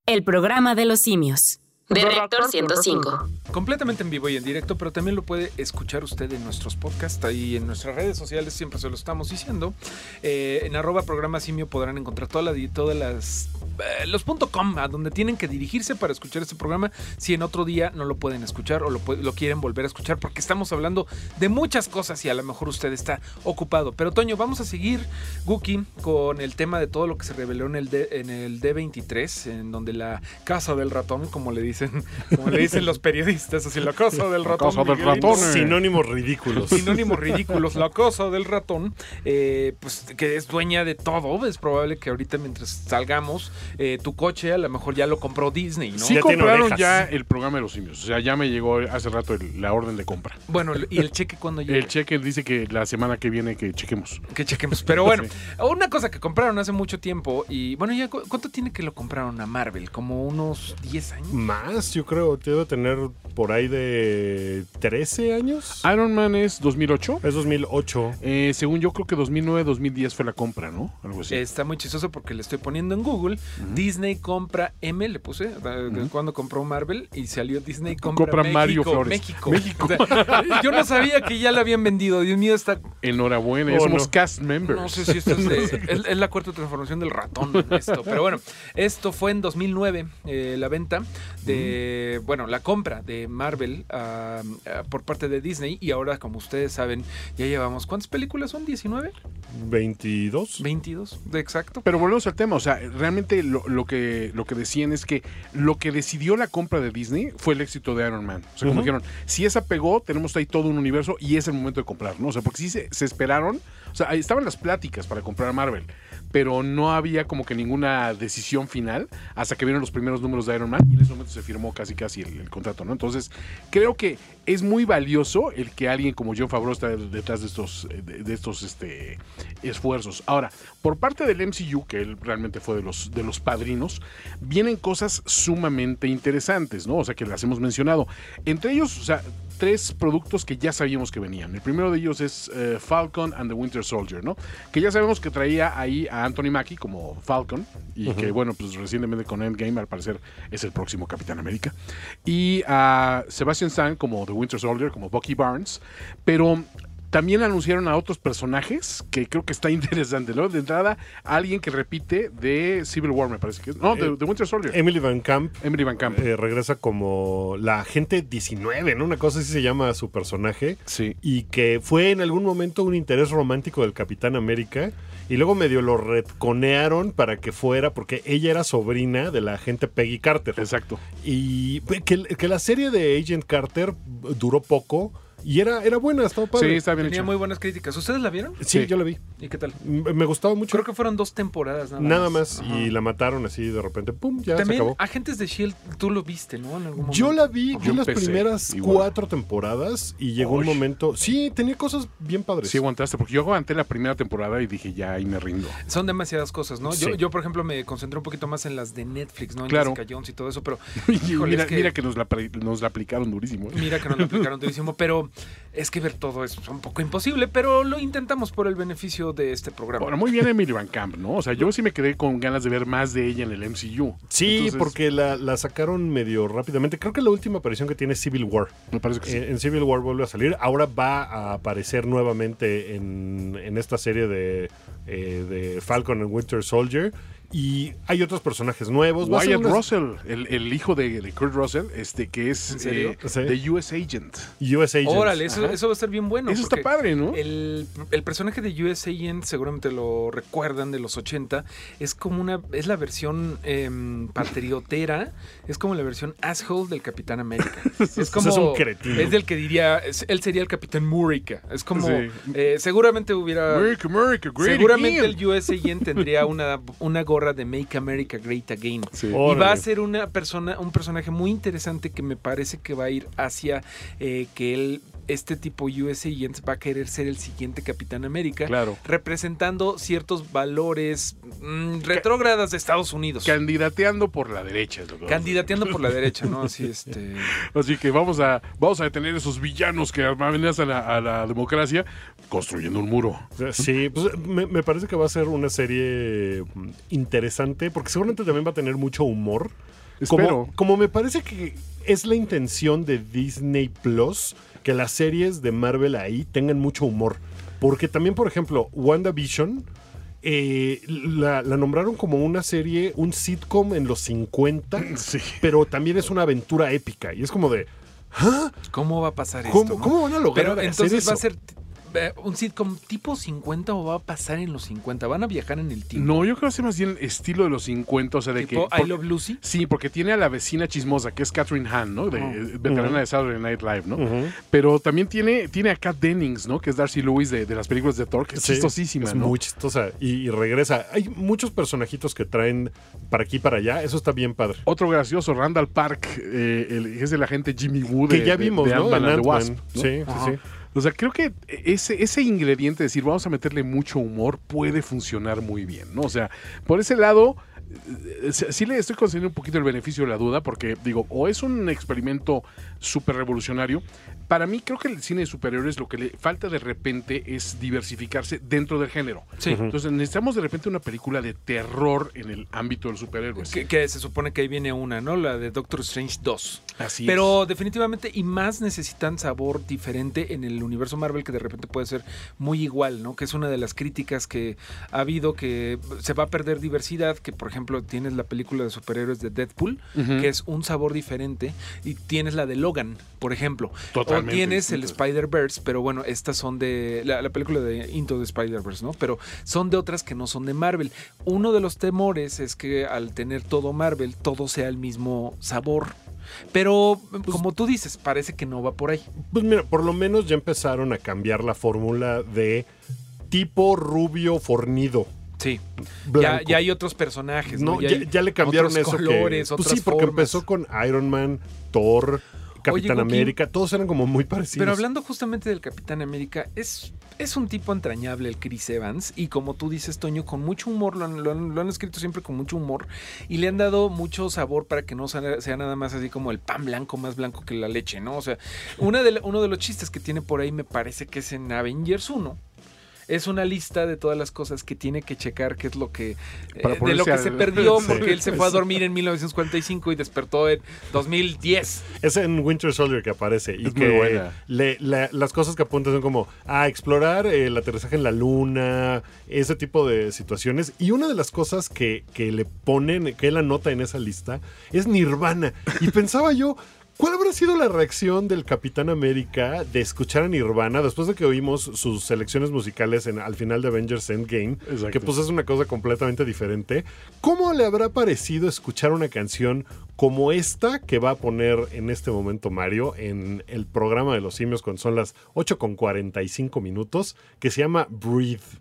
El programa de los simios. De Reactor 105. Completamente en vivo y en directo, pero también lo puede escuchar usted en nuestros podcasts ahí en nuestras redes sociales, siempre se lo estamos diciendo. Eh, en arroba programa simio podrán encontrar todas las eh, los punto .com a donde tienen que dirigirse para escuchar este programa si en otro día no lo pueden escuchar o lo, quieren volver a escuchar porque estamos hablando de muchas cosas y a lo mejor usted está ocupado. Pero Toño, vamos a seguir, Guki, con el tema de todo lo que se reveló en el, D, en el D23, en donde la casa del ratón, como le dicen, como le dicen los periodistas, así la casa del ratón. del eh. Sinónimos ridículos. Sinónimos ridículos, la cosa del ratón, eh, pues que es dueña de todo. Es probable que ahorita mientras salgamos, eh, tu coche a lo mejor ya lo compró Disney, ¿no? Sí Ya compraron ya el programa de los simios. O sea, ya me llegó hace rato el- la orden de compra. Bueno, y el cheque cuando llega. El cheque dice que la semana que viene que chequemos. Que chequemos. Pero bueno, una cosa que compraron hace mucho tiempo y bueno, ya cu- ¿cuánto tiene que lo compraron a Marvel? Como unos 10 años. Más, yo creo, debe tener por ahí de 13 años. Iron Man es 2008. Es 2008. Eh, según yo creo que 2009, 2010 fue la compra, ¿no? Algo así. Está muy chistoso porque le estoy poniendo en Google. Disney compra M, le puse, eh, cuando compró Marvel y salió Disney compra, Compra México, Mario Flores. México. México. O sea, yo no sabía que ya la habían vendido. Dios mío, está. Enhorabuena, Oh, somos no. cast members. No sé si esto es, de- es, es la cuarta transformación del ratón. Esto. Pero bueno, esto fue en 2009, eh, la venta de, bueno, la compra de Marvel ah, por parte de Disney. Y ahora, como ustedes saben, ya llevamos, ¿cuántas películas son? ¿19? 22. 22, de exacto. Pero volvemos al tema, o sea, realmente lo, lo que, lo que decían es que lo que decidió la compra de Disney fue el éxito de Iron Man. O sea, como dijeron, si esa pegó, tenemos ahí todo un universo y es el momento de comprar, ¿no? O sea, porque sí se, se esperaron, o sea, ahí estaban las pláticas para comprar Marvel, pero no había como que ninguna decisión final hasta que vieron los primeros números de Iron Man y en ese momento se firmó casi casi el, contrato, ¿no? Entonces, creo que es muy valioso el que alguien como John Favreau está detrás de estos, eh, de estos este, esfuerzos. Ahora, por parte del MCU, que él realmente fue de los, de los padrinos, vienen cosas sumamente interesantes, ¿no? O sea, que las hemos mencionado. Entre ellos, o sea, tres productos que ya sabíamos que venían. El primero de ellos es eh, Falcon and the Winter Soldier, ¿no? Que ya sabemos que traía ahí a Anthony Mackie como Falcon y que, bueno, pues recientemente con Endgame al parecer es el próximo Capitán América. Y a Sebastian Stan como The Winter Soldier, como Bucky Barnes, pero también anunciaron a otros personajes que creo que está interesante, ¿no? De entrada, alguien que repite de Civil War, me parece que es. No, de, Eh, de Winter Soldier. Emily Van Camp Emily Van Camp. eh, regresa como la agente 19, ¿no? Una cosa así se llama su personaje. sí. Y que fue en algún momento un interés romántico del Capitán América. Y luego medio lo retconearon para que fuera, porque ella era sobrina de la agente Peggy Carter. Exacto. Y que, que la serie de Agent Carter duró poco. Y era, era buena, estaba padre. Sí, está bien Tenía hecho. muy buenas críticas. ¿Ustedes la vieron? Sí, Sí. yo la vi. ¿Y qué tal? M- Me gustaba mucho. Creo que fueron dos temporadas nada, Nada más. Ajá. Y la mataron así de repente. ¡Pum! Ya También se acabó. Agentes de Shield, tú lo viste, ¿no? En algún Yo momento. la vi, Yo vi las empecé, primeras igual. cuatro temporadas y llegó un Uy. momento. Sí, tenía cosas bien padres. Sí aguantaste, porque yo aguanté la primera temporada y dije, ya, ahí me rindo. Son demasiadas cosas, ¿no? Yo, Sí. yo, por ejemplo, me concentré un poquito más en las de Netflix, ¿no? En Claro. Jessica Jones y todo eso, pero Y híjole, mira, es que, mira que nos la, pre- nos la aplicaron durísimo. ¿eh? mira que nos lo aplicaron durísimo, pero es que ver todo es un poco imposible, pero lo intentamos por el beneficio de este programa. Bueno, muy bien Emily Van Camp, ¿no? O sea, yo sí me quedé con ganas de ver más de ella en el MCU. Sí, Entonces, porque la, la sacaron medio rápidamente. Creo que la última aparición que tiene es Civil War. Me parece que sí. En, en Civil War vuelve a salir. Ahora va a aparecer nuevamente en, en esta serie de, eh, de Falcon and Winter Soldier. Y hay otros personajes nuevos. Wyatt Russell, el, el hijo de, de Kurt Russell, este que es eh, Sí. The US Agent. US Agents. Órale, eso, va a estar bien bueno. Eso está padre, ¿no? El, el personaje de US Agent, seguramente lo recuerdan de los 80, es como una, es la versión em, patriotera, es como la versión asshole del Capitán América. Es como, es un cretino. es del que diría, es- él sería el Capitán Murica. Es como, Sí. eh, seguramente hubiera... America, America, great Seguramente again. el US Agent tendría una, una gorra de Make America Great Again. Sí. Y va a ser una persona, un personaje muy interesante que me parece que va a ir hacia eh, que él, este tipo US Agents, va a querer ser el siguiente Capitán América. Claro. Representando ciertos valores mm, retrógradas de Estados Unidos. Candidateando por la derecha. es lo que Candidateando por la derecha, ¿no? Así este. Así que vamos a, vamos a detener esos villanos que amenazan a, a la democracia construyendo un muro. Sí, pues me, me parece que va a ser una serie mm, interesante porque seguramente también va a tener mucho humor. Espero. Como, como me parece que es la intención de Disney Plus que las series de Marvel ahí tengan mucho humor. Porque también, por ejemplo, WandaVision eh, la, la nombraron como una serie, un sitcom en los 50, Sí. pero también es una aventura épica. Y es como de, ¿Cómo va a pasar ¿cómo, esto? no? cómo van a lograr Pero hacer entonces va a ser un sitcom tipo 50 o va a pasar en los 50? ¿Van a viajar en el tiempo? No, yo creo que es más bien estilo de los 50, o sea, de tipo que... I por- Love Lucy. Sí, porque tiene a la vecina chismosa, que es Catherine Hahn, ¿no? De, eh, veterana de Saturday Night Live, ¿no? Pero también tiene, tiene a Kat Dennings, ¿no? Que es Darcy Lewis de, de las películas de Thor, que es Sí, chistosísima, Es ¿no? muy chistosa. Y, y regresa. Hay muchos personajitos que traen para aquí y para allá. Eso está bien padre. Otro gracioso, Randall Park, eh, el, es el agente Jimmy Woo Que de, ya de- vimos, de ¿no? Ant-Man. Wasp, ¿no? Sí, sí, Ajá. sí. O sea, creo que ese, ese ingrediente de decir vamos a meterle mucho humor puede funcionar muy bien, ¿no? O sea, por ese lado, sí le estoy concediendo un poquito el beneficio de la duda, porque digo, o es un experimento súper revolucionario. Para mí, creo que el cine de superhéroes lo que le falta de repente es diversificarse dentro del género. Sí. Entonces, necesitamos de repente una película de terror en el ámbito de los superhéroes. Que, que se supone que ahí viene una, ¿no? La de Doctor Strange 2. Así Pero es. definitivamente, y más necesitan sabor diferente en el universo Marvel, que de repente puede ser muy igual, ¿no? Que es una de las críticas que ha habido, que se va a perder diversidad, que por ejemplo tienes la película de superhéroes de Deadpool, que es un sabor diferente, y tienes la de Logan, por ejemplo. Totalmente O tienes el. Spider-Verse, pero bueno, estas son de la, la película de Into the Spider-Verse, ¿no? Pero son de otras que no son de Marvel. Uno de los temores es que al tener todo Marvel, todo sea el mismo sabor. Pero como tú dices, parece que no va por ahí. Pues mira, por lo menos ya empezaron a cambiar la fórmula de tipo rubio fornido. Sí. Ya, ya hay otros personajes, ¿no? No, ya, le cambiaron otros eso. que- colores, pues otras sí, porque formas. empezó con Iron Man, Thor, Capitán América, todos eran como muy parecidos. Pero hablando justamente del Capitán América, es, es un tipo entrañable el Chris Evans y como tú dices, Toño, con mucho humor, lo han, lo han- lo han escrito siempre con mucho humor y le han dado mucho sabor para que no sea, sea nada más así como el pan blanco más blanco que la leche, ¿no? O sea, una de, la- uno de los chistes que tiene por ahí me parece que es en Avengers 1. Es una lista de todas las cosas que tiene que checar, qué es lo que eh, de lo que al- se perdió Sí. porque él se fue a dormir en 1945 y despertó en 2010. Es en Winter Soldier que aparece y Es que muy buena. le- la- las cosas que apuntan son como a explorar el aterrizaje en la luna, ese tipo de situaciones. Y una de las cosas que, que le ponen, que él anota en esa lista, es Nirvana. Y pensaba yo, ¿Cuál habrá sido la reacción del Capitán América de escuchar a Nirvana después de que oímos sus selecciones musicales en, al final de Avengers Endgame? Exacto. Que pues es una cosa completamente diferente. ¿Cómo le habrá parecido escuchar una canción como esta que va a poner en este momento Mario en el programa de los simios cuando son las 8 con 45 minutos que se llama Breathe?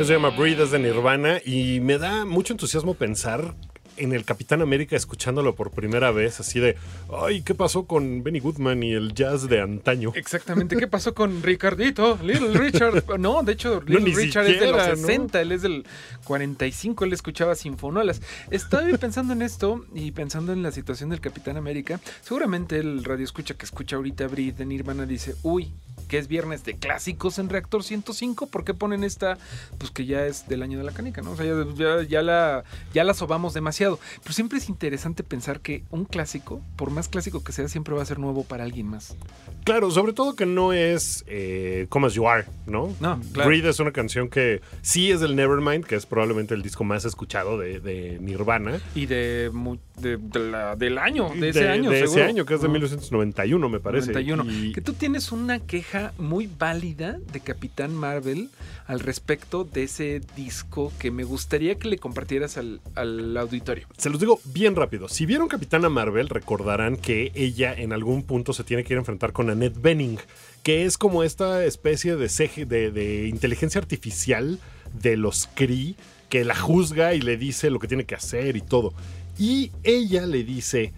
Eso se llama Breathe es de Nirvana y me da mucho entusiasmo pensar en el Capitán América escuchándolo por primera vez, así de, ay, ¿qué pasó con Benny Goodman y el jazz de antaño? Exactamente. ¿Qué pasó con Ricardito? Little Richard. No, de hecho, Little Richard es de los siquiera, ¿no? 60, él es del 45, él escuchaba sinfonolas. Estoy pensando en esto y pensando en la situación del Capitán América. Seguramente el radio escucha que escucha ahorita Brit de Nirvana dice, uy, que es viernes de clásicos en Reactor 105, ¿por qué ponen esta? Pues que ya es del año de la canica, ¿no? O sea, ya, ya- ya la, ya la sobamos demasiado. Pero siempre es interesante pensar que un clásico, por más clásico que sea, siempre va a ser nuevo para alguien más. Claro, sobre todo que no es eh, Come As You Are, ¿no? No, claro. Breathe es una canción que sí es del Nevermind, que es probablemente el disco más escuchado de, de Nirvana. Y de, mu- de- de la- del año, de ese año, de ese año, que es de Ah. 1991, me parece. 91. Y- Que tú tienes una queja muy válida de Capitán Marvel al respecto de ese disco que me gustaría que le compartieras al, al auditorio. Se los digo bien rápido. Si vieron Capitana Marvel, recordarán que ella en algún punto se tiene que ir a enfrentar con Annette Benning, que es como esta especie de, inteligencia artificial de los Kree que la juzga y le dice lo que tiene que hacer y todo. Y ella le dice,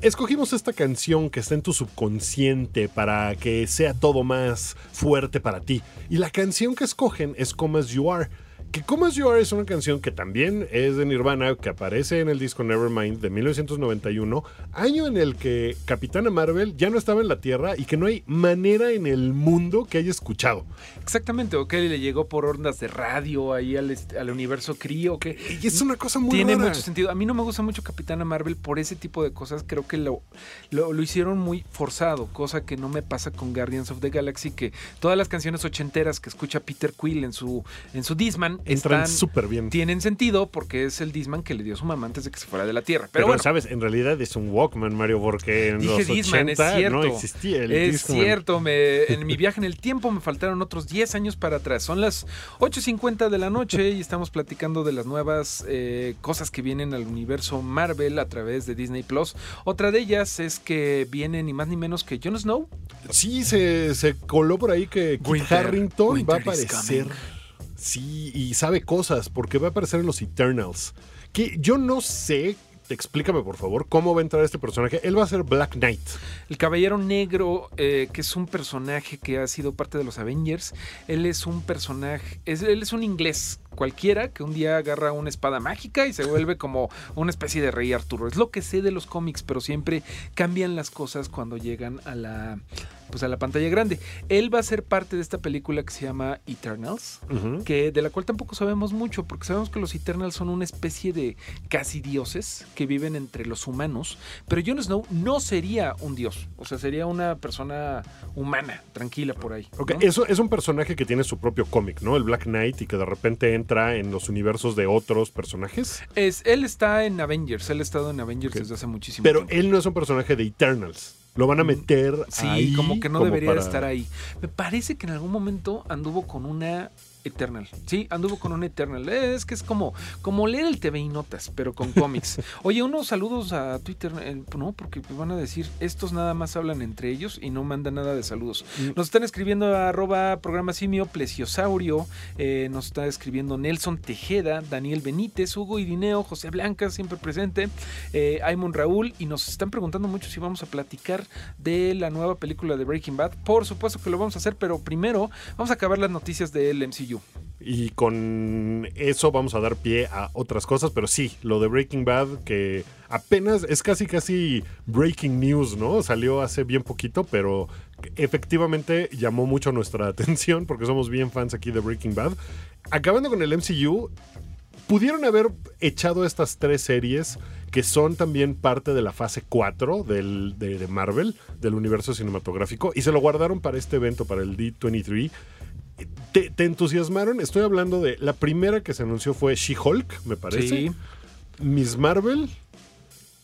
escogimos esta canción que está en tu subconsciente para que sea todo más fuerte para ti. Y la canción que escogen es Come As You Are. Que Come As You Are es una canción que también es de Nirvana, que aparece en el disco Nevermind de 1991, año en el que Capitana Marvel ya no estaba en la Tierra y que no hay manera en el mundo que haya escuchado. Exactamente, o que le llegó por ondas de radio ahí al, al universo Cree, o que Y es una cosa muy tiene rara. mucho sentido. A mí no me gusta mucho Capitana Marvel por ese tipo de cosas. Creo que lo, lo, lo hicieron muy forzado, cosa que no me pasa con Guardians of the Galaxy, que todas las canciones ochenteras que escucha Peter Quill en su, en su Disman Entran súper bien. tienen sentido porque es el Disman que le dio su mamá antes de que se fuera de la Tierra. Pero, Pero, bueno, sabes, en realidad es un Walkman, Mario, porque en Dije los Disman, 80 es cierto. no existía el es Discman. cierto, me, en mi viaje en el tiempo me faltaron otros 10 años para atrás. Son las 8.50 de la noche y estamos platicando de las nuevas eh, cosas que vienen al universo Marvel a través de Disney Plus. Otra de ellas es que viene ni más ni menos que Jon Snow. Sí, se, se coló por ahí que Kit Winter- Harrington va a aparecer. coming. Sí, y sabe cosas, porque va a aparecer en los Eternals. Que yo no sé, explícame por favor, cómo va a entrar este personaje. Él va a ser Black Knight. El Caballero Negro, eh, que es un personaje que ha sido parte de los Avengers. Él es un personaje, es- él es un inglés cualquiera que un día agarra una espada mágica y se vuelve como una especie de rey Arturo. Es lo que sé de los cómics, pero siempre cambian las cosas cuando llegan a la pues a la pantalla grande. Él va a ser parte de esta película que se llama Eternals, que de la cual tampoco sabemos mucho, porque sabemos que los Eternals son una especie de casi dioses que viven entre los humanos, pero Jon Snow no sería un dios, o sea, sería una persona humana, tranquila por ahí. Ok, ¿no? eso es un personaje que tiene su propio cómic, ¿no? El Black Knight y que de repente entra en los universos de otros personajes. Es, él está en Avengers, él ha estado en Avengers desde hace muchísimo Pero tiempo. él no es un personaje de Eternals. Lo van a meter Mm, Sí, ahí como que no debería para- estar ahí. Me parece que en algún momento anduvo con una Eternal. Sí, anduvo con una Eternal. Es que es como, como leer el TV y notas, pero con cómics. Oye, unos saludos a Twitter, eh, ¿no? Porque van a decir, estos nada más hablan entre ellos y no mandan nada de saludos. Nos están escribiendo a arroba programa simio, plesiosaurio, eh, nos está escribiendo Nelson Tejeda, Daniel Benítez, Hugo Irineo, José Blanca, siempre presente, eh, Aymon Raúl, y nos están preguntando mucho si vamos a platicar de la nueva película de Breaking Bad. Por supuesto que lo vamos a hacer, pero primero vamos a acabar las noticias del MCU. Y con eso vamos a dar pie a otras cosas, pero sí, lo de Breaking Bad, que apenas es casi casi breaking news, ¿no? Salió hace bien poquito, pero efectivamente llamó mucho nuestra atención porque somos bien fans aquí de Breaking Bad. Acabando con el MCU, pudieron haber echado estas tres series que son también parte de la fase 4 del, de, de Marvel, del universo cinematográfico, y se lo guardaron para este evento, para el D23. ¿Te, te entusiasmaron? Estoy hablando de la primera que se anunció fue She-Hulk, me parece. Sí. Miss Marvel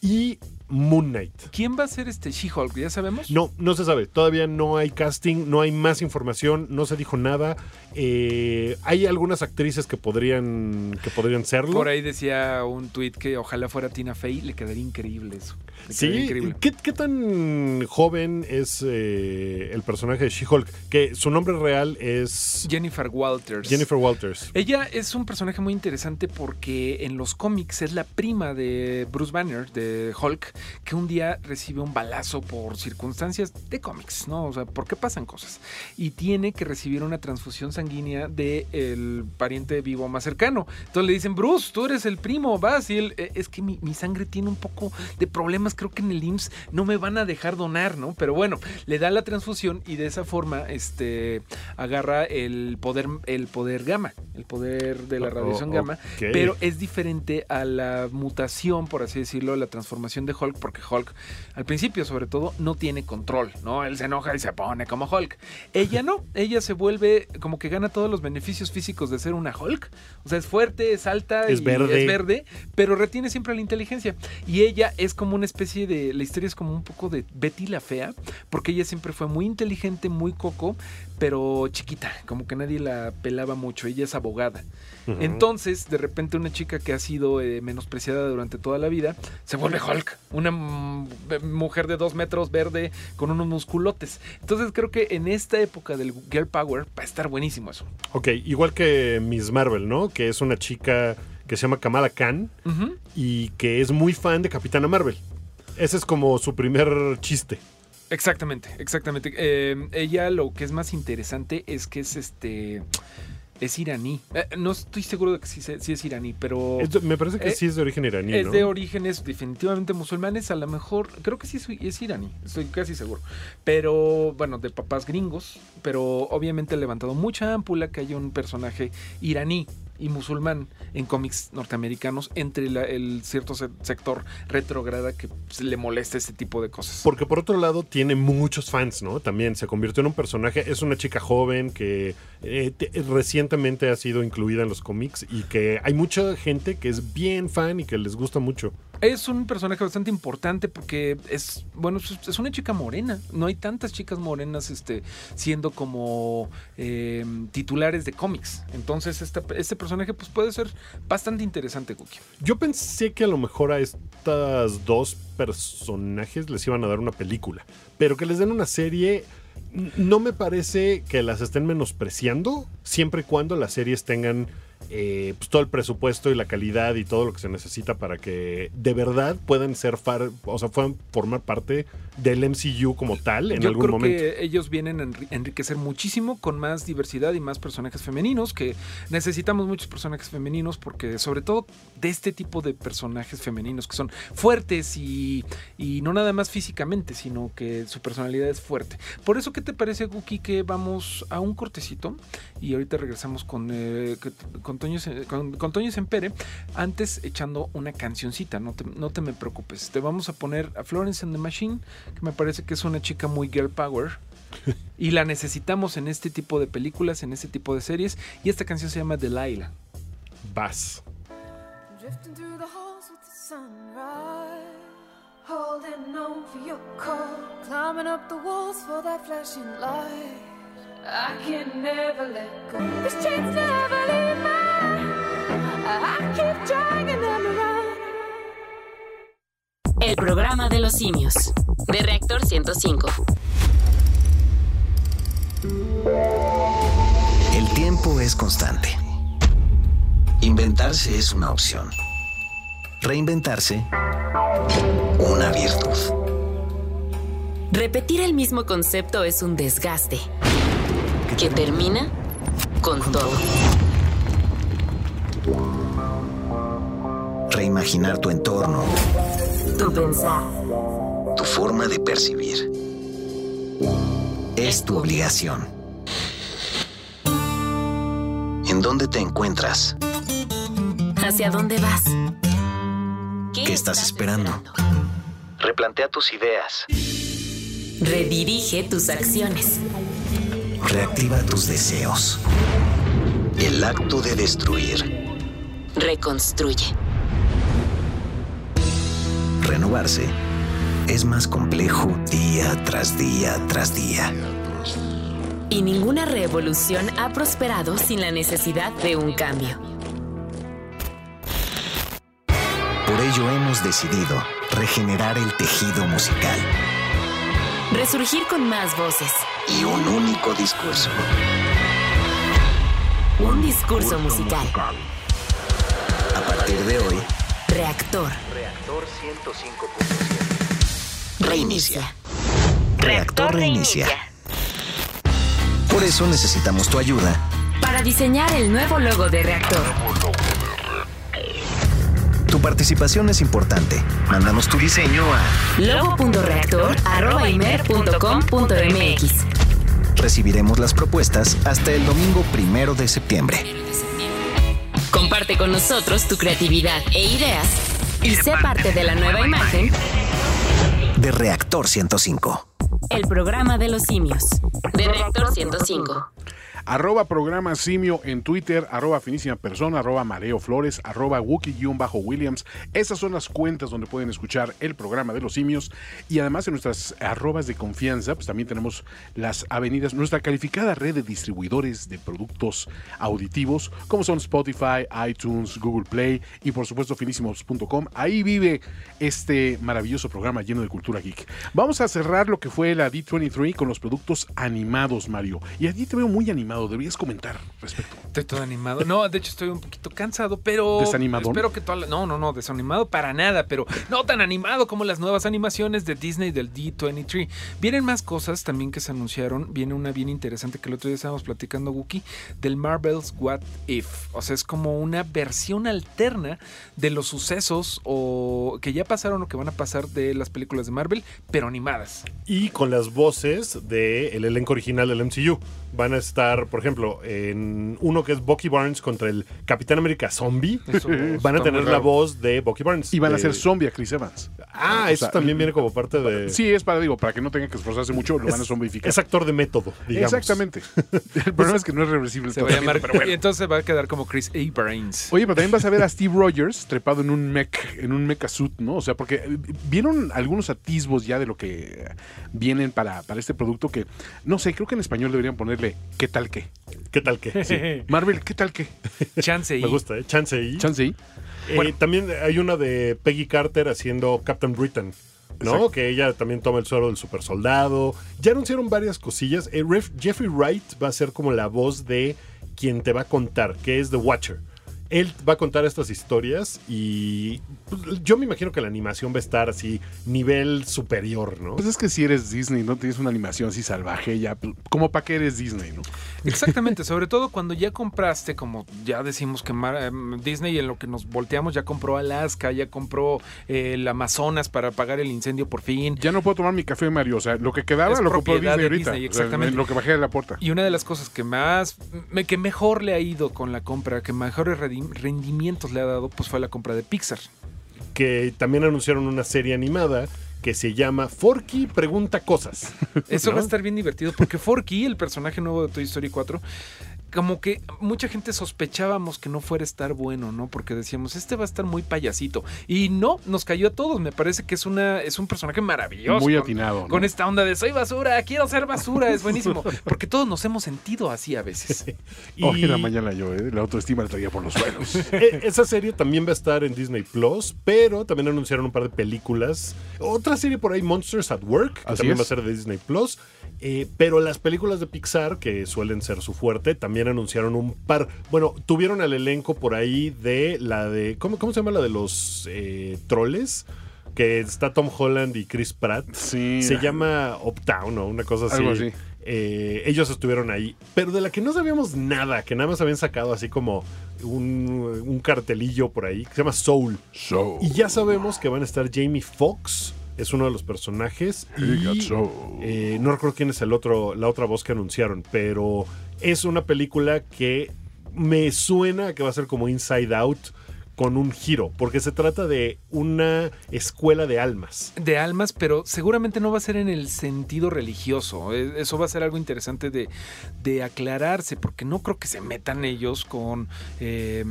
y Moon Knight. ¿Quién va a ser este She-Hulk? ¿Ya sabemos? No, no se sabe. Todavía no hay casting, no hay más información, no se dijo nada. Eh, hay algunas actrices que podrían, que podrían serlo. Por ahí decía un tweet que ojalá fuera Tina Fey, le quedaría increíble eso. Sí, increíble. ¿Qué, qué tan joven es eh, el personaje de She-Hulk? Que su nombre real es Jennifer Walters. Jennifer Walters. Ella es un personaje muy interesante porque en los cómics es la prima de Bruce Banner, de Hulk, que un día recibe un balazo por circunstancias de cómics, ¿no? O sea, porque pasan cosas. Y tiene que recibir una transfusión sanguínea del pariente vivo más cercano. Entonces le dicen, Bruce, tú eres el primo, vas. Y él, "Eh, es que mi, mi sangre tiene un poco de problemas, creo que en el IMSS no me van a dejar donar, ¿no? Pero bueno, le da la transfusión y de esa forma este, agarra el poder, el poder gamma, el poder de la Oh, radiación oh, gamma, pero es diferente a la mutación, por así decirlo, la transformación de Hulk, porque Hulk, al principio sobre todo, no tiene control, ¿no? Él se enoja y se pone como Hulk. Ella no, ella se vuelve como que gana todos los beneficios físicos de ser una Hulk, o sea, es fuerte, es alta, Es y verde. es verde, pero retiene siempre la inteligencia. Y ella es como una especie de, la historia es como un poco de Betty la fea, porque ella siempre fue muy inteligente, muy coco, pero chiquita, como que nadie la pelaba mucho, ella es abogada. Entonces, de repente una chica que ha sido eh, menospreciada durante toda la vida, se vuelve Hulk, una mujer de dos metros verde con unos musculotes. Entonces creo que en esta época del Girl Power va a estar buenísimo eso. Ok, igual que Miss Marvel, ¿no? Que es una chica que se llama Kamala Khan y que es muy fan de Capitana Marvel. Ese es como su primer chiste. Exactamente, exactamente. Eh, ella lo que es más interesante es que es este. Es iraní. Eh, no estoy seguro de que sí, sí es iraní, pero. Es de- me parece que Eh, sí es de origen iraní, es ¿no? de orígenes definitivamente musulmanes, a lo mejor, creo que sí es, es iraní, estoy casi seguro. Pero bueno, de papás gringos, pero obviamente ha levantado mucha ámpula que haya un personaje iraní y musulmán en cómics norteamericanos entre el cierto se- sector retrógrada que se le molesta este tipo de cosas. Porque por otro lado tiene muchos fans, ¿no? También se convirtió en un personaje, es una chica joven que eh, te- recientemente ha sido incluida en los cómics y que hay mucha gente que es bien fan y que les gusta mucho. Es un personaje bastante importante porque es, bueno, es una chica morena. No hay tantas chicas morenas este, siendo como eh, titulares de cómics. Entonces, esta- este personaje pues, puede ser bastante interesante, Cookie. Yo pensé que a lo mejor a estas dos personajes les iban a dar una película, pero que les den una serie no me parece que las estén menospreciando, siempre y cuando las series tengan eh, pues, todo el presupuesto y la calidad y todo lo que se necesita para que de verdad puedan ser, far- o sea, puedan formar parte del MCU como tal en Yo algún creo momento. que ellos vienen a enri- enriquecer muchísimo con más diversidad y más personajes femeninos, que necesitamos muchos personajes femeninos porque sobre todo de este tipo de personajes femeninos que son fuertes y, y no nada más físicamente, sino que su personalidad es fuerte. Por eso, ¿qué te parece, Guki, que vamos a un cortecito y ahorita regresamos con, eh, que- con, Toño, con, con Toño Sempere, antes echando una cancioncita, no te, no te me preocupes. Te vamos a poner a Florence and the Machine, que me parece que es una chica muy girl power. y la necesitamos en este tipo de películas, en este tipo de series. Y esta canción se llama Delilah. Vas. Drifting through the halls with the sunrise. Holding on for your call. Climbing up the walls for that flashing light. I can never let go. This chains never leave me. El programa de los simios. De Reactor 105. El tiempo es constante. Inventarse es una opción. Reinventarse, una virtud. Repetir el mismo concepto es un desgaste. Que termina con todo. Reimaginar tu entorno, Tu pensar. tu forma de percibir. Es tu obligación. ¿En dónde te encuentras? ¿Hacia dónde vas? ¿Qué estás esperando? Replantea tus ideas. Redirige tus acciones. Reactiva tus deseos. El acto de destruir, Reconstruye. Renovarse, es más complejo día tras día tras día. Y ninguna revolución ha prosperado sin la necesidad de un cambio. Por ello hemos decidido regenerar el tejido musical Resurgir con más voces. y un único discurso. Un discurso musical. A partir de hoy, Reactor. reinicia. Reactor reinicia. Por eso necesitamos tu ayuda Para diseñar el nuevo logo de reactor. Tu participación es importante. Mándanos tu diseño a logo.reactor.com.mx. Recibiremos las propuestas hasta el domingo primero de septiembre. Comparte con nosotros tu creatividad e ideas y sé parte de la nueva imagen, De Reactor 105. el programa de los simios. De Reactor 105. Arroba programa simio en Twitter, arroba finísima persona, arroba mareo flores, arroba wookie-williams. Esas son las cuentas donde pueden escuchar el programa de los simios. Y además en nuestras arrobas de confianza, pues también tenemos las avenidas, nuestra calificada red de distribuidores de productos auditivos, como son Spotify, iTunes, Google Play y por supuesto finísimos.com. Ahí vive este maravilloso programa lleno de cultura geek. Vamos a cerrar lo que fue la D23 con los productos animados, Mario. Y a ti te veo muy animado, deberías comentar respecto. Estoy todo animado. No, de hecho estoy un poquito cansado, pero. ¿Desanimadón? Espero que toda la- No, no, no, desanimado para nada, pero no tan animado como las nuevas animaciones de Disney del D23. Vienen más cosas también que se anunciaron. Viene una bien interesante que el otro día estábamos platicando, Wookie, del Marvel's What If. O sea, es como una versión alterna de los sucesos o que ya pasaron o que van a pasar de las películas de Marvel, pero animadas. Y con las voces del elenco original del MCU. Van a estar, por ejemplo, en uno que es Bucky Barnes contra el Capitán América Zombie. Eso Van a tener la voz de Bucky Barnes. Y van a ser zombie a Chris Evans. Ah, O eso sea, también viene como parte de. Sí, es para, digo, para que no tenga que esforzarse mucho, lo van a zombificar. es actor de método, digamos. Exactamente. El problema es que no es reversible. el Se va a llamar. pero bueno. Y entonces va a quedar como Chris A. Brains. Oye, pero también vas a ver a Steve Rogers trepado en un mech, en un mecha suit, ¿no? O sea, porque eh, vieron algunos atisbos ya de lo que vienen para, para este producto que, no sé, creo que en español deberían ponerle ¿qué tal qué? ¿Qué tal que? Sí. Marvel, ¿qué tal qué? Chance y Me gusta, ¿eh? Chance ahí. Eh, También hay una de Peggy Carter haciendo Captain Britain. ¿no? Exacto. Que ella también toma el suero del super soldado. Ya anunciaron varias cosillas. Eh, Jeffrey Wright va a ser como la voz de quien te va a contar, que es The Watcher. Él va a contar estas historias y pues, yo me imagino que la animación va a estar así, nivel superior, ¿no? Pues es que si eres Disney, no tienes una animación así salvaje, ya, pues, como para qué eres Disney, ¿no? Exactamente, sobre todo cuando ya compraste, como ya decimos que Mar- em, Disney en lo que nos volteamos ya compró Alaska, ya compró eh, el Amazonas para apagar el incendio por fin. Ya no puedo tomar mi café, Mario. O sea, lo que quedaba Es lo compró Disney de ahorita. Disney, O sea, exactamente. en lo que bajé de la puerta. Y una de las cosas que más, me- que mejor le ha ido con la compra, que mejores redim- rendimientos le ha dado, pues fue la compra de Pixar. Que también anunciaron una serie animada que se llama Forky Pregunta Cosas. Eso ¿No? va a estar bien divertido porque Forky, el personaje nuevo de Toy Story 4, como que mucha gente sospechábamos que no fuera a estar bueno, ¿no? Porque decíamos, este va a estar muy payasito. Y no, nos cayó a todos. Me parece que es una es un personaje maravilloso. Muy con- atinado. ¿no? Con esta onda de soy basura, quiero ser basura, es buenísimo. Porque todos nos hemos sentido así a veces. Y Hoy en la mañana yo, ¿eh? La autoestima la traía por los suelos. e- esa serie también va a estar en Disney Plus, pero también anunciaron un par de películas. Otra serie por ahí, Monsters at Work, que Así también es. va a ser de Disney Plus. Eh, pero las películas de Pixar, que suelen ser su fuerte, también anunciaron un par. Bueno, tuvieron al elenco por ahí de la de. ¿Cómo, cómo se llama la de los eh, troles? Que está Tom Holland y Chris Pratt. Sí. Se llama Uptown o una cosa así. Algo así. Eh, ellos estuvieron ahí, pero de la que no sabíamos nada, que nada más habían sacado así como un, un cartelillo por ahí, que se llama Soul. So. Y ya sabemos que van a estar Jamie Foxx, es uno de los personajes. He got Y soul. eh, no recuerdo quién es el otro, la otra voz que anunciaron, pero es una película que me suena que va a ser como Inside Out con un giro, porque se trata de una escuela de almas. de almas, pero seguramente no va a ser en el sentido religioso. E- Eso va a ser algo interesante de, de aclararse, porque no creo que se metan ellos con, eh,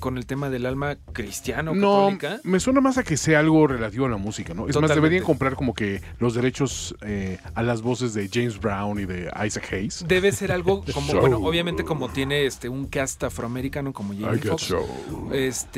con el tema del alma cristiano No, católica. me suena más a que sea algo relativo a la música, ¿no? Es más, deberían comprar como que los derechos eh, a las voces de James Brown y de Isaac Hayes. Debe ser algo como, bueno, obviamente como tiene este un cast afroamericano como Jamie Foxx. show.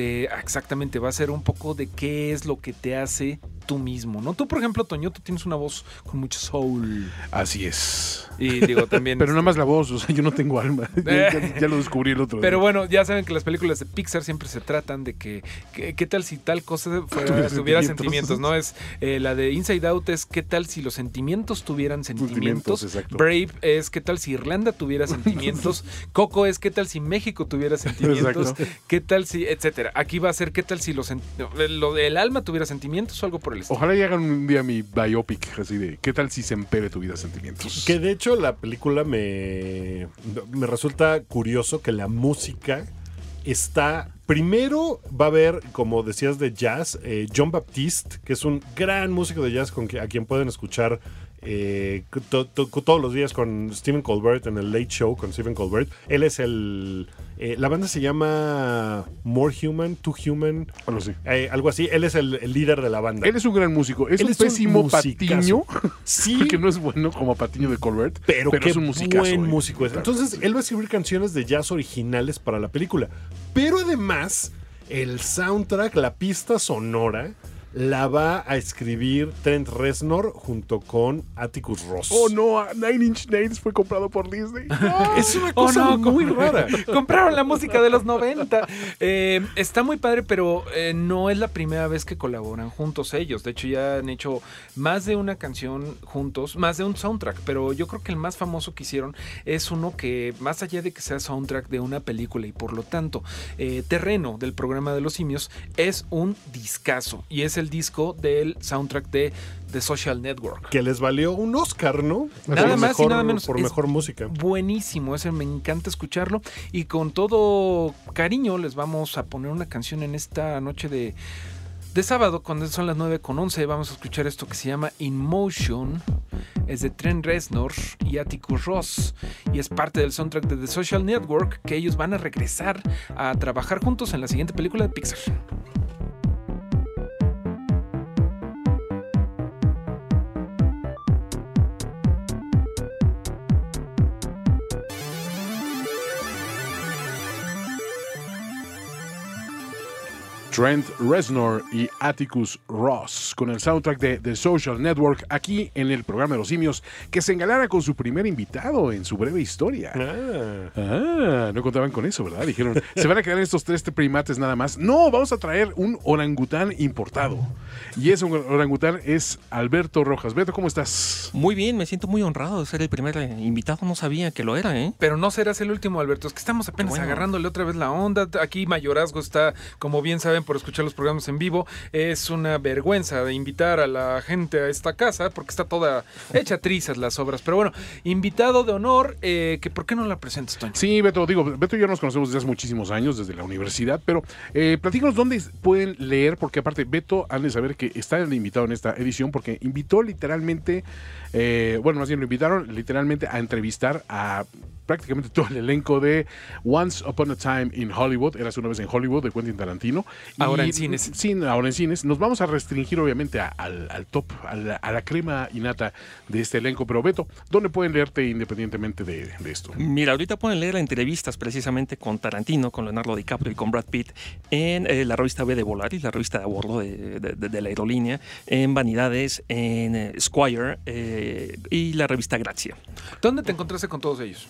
Este, exactamente, va a ser un poco de qué es lo que te hace tú mismo, ¿no? Tú, por ejemplo, Toño, tú tienes una voz con mucho soul. Así es. Y digo también. Pero nada más la voz, o sea, yo no tengo alma. ya, ya- ya lo descubrí el otro Pero día. bueno, ya saben que las películas de Pixar siempre se tratan de que, que- qué tal si tal cosa fuera- Tuviera sentimientos. sentimientos, ¿no? Es eh, la de Inside Out es qué tal si los sentimientos tuvieran sentimientos. Sentimientos. Brave es qué tal si Irlanda tuviera sentimientos. Coco es qué tal si México tuviera sentimientos. Exacto. Qué tal si, etcétera. Aquí va a ser qué tal si los lo del alma tuviera sentimientos o algo por el estilo. Ojalá y hagan un día mi biopic, así de, ¿qué tal si se empere tu vida sentimientos? Que de hecho la película me, me resulta curioso que la música está... Primero va a haber, como decías, de jazz, eh, John Baptiste, que es un gran músico de jazz con que, a quien pueden escuchar eh, to- to- todos los días con Stephen Colbert en el Late Show con Stephen Colbert. Él es el... eh, la banda se llama More Human, Too Human, Algo así. eh, algo así. Él es el, el líder de la banda. Él es un gran músico. Es Él un es un pésimo musicazo. patiño. Sí, que no es bueno como patiño de Colbert. pero, qué es un musicazo. buen eh. músico es. Entonces, él va a escribir canciones de jazz originales para la película. Pero además, el soundtrack, la pista sonora, la va a escribir Trent Reznor junto con Atticus Ross. Oh no, Nine Inch Nails fue comprado por Disney. No. Es una Oh, cosa no, muy rara. Compraron la música de los 90. Eh, está muy padre, pero eh, no es la primera vez que colaboran juntos ellos. De hecho, ya han hecho más de una canción juntos, más de un soundtrack. Pero yo creo que el más famoso que hicieron es uno que, más allá de que sea soundtrack de una película y por lo tanto eh, terreno del programa de los simios, es un discazo. Y es el disco del soundtrack de The Social Network. Que les valió un Oscar, ¿no? Nada Por más y nada menos. Por mejor música. buenísimo, ese me encanta escucharlo y con todo cariño les vamos a poner una canción en esta noche de, de sábado cuando son las 9 con 11 vamos a escuchar esto que se llama In Motion es de Trent Reznor y Atticus Ross y es parte del soundtrack de The Social Network que ellos van a regresar a trabajar juntos en la siguiente película de Pixar. Trent Reznor y Atticus Ross con el soundtrack de The Social Network aquí en el programa de los simios que se engalana con su primer invitado en su breve historia. Ah. Ah, no contaban con eso, ¿verdad? Dijeron, se van a quedar estos tres primates nada más. No, vamos a traer un orangután importado. Y ese orangután es Alberto Rojas. Beto, ¿cómo estás? Muy bien, me siento muy honrado de ser el primer eh, invitado. No sabía que lo era, ¿eh? Pero no serás el último, Alberto. Es que estamos apenas Bueno. agarrándole otra vez la onda. Aquí Mayorazgo está, como bien saben, por escuchar los programas en vivo. Es una vergüenza de invitar a la gente a esta casa porque está toda hecha trizas las obras. Pero bueno, invitado de honor, eh, que ¿por qué no la presentas, Toño? Sí, Beto, digo, Beto y yo nos conocemos desde hace muchísimos años, desde la universidad, pero eh, platícanos dónde pueden leer, porque aparte Beto han de saber que está el invitado en esta edición, porque invitó literalmente, eh, bueno, más bien lo invitaron literalmente a entrevistar a prácticamente todo el elenco de Once Upon a Time in Hollywood, eras una vez en Hollywood, de Quentin Tarantino. Ahora Y- en cines. Sí, ahora en cines. Nos vamos a restringir obviamente a- al, al top, a la, a la crema innata de este elenco, pero Beto, ¿dónde pueden leerte independientemente de, de esto? Mira, ahorita pueden leer entrevistas precisamente con Tarantino, con Leonardo DiCaprio y con Brad Pitt en eh, la revista B de Volaris, la revista de a bordo de, de- de- de la aerolínea, en Vanidades, en eh, Squire eh, y la revista Grazia. ¿Dónde te encontraste con todos ellos?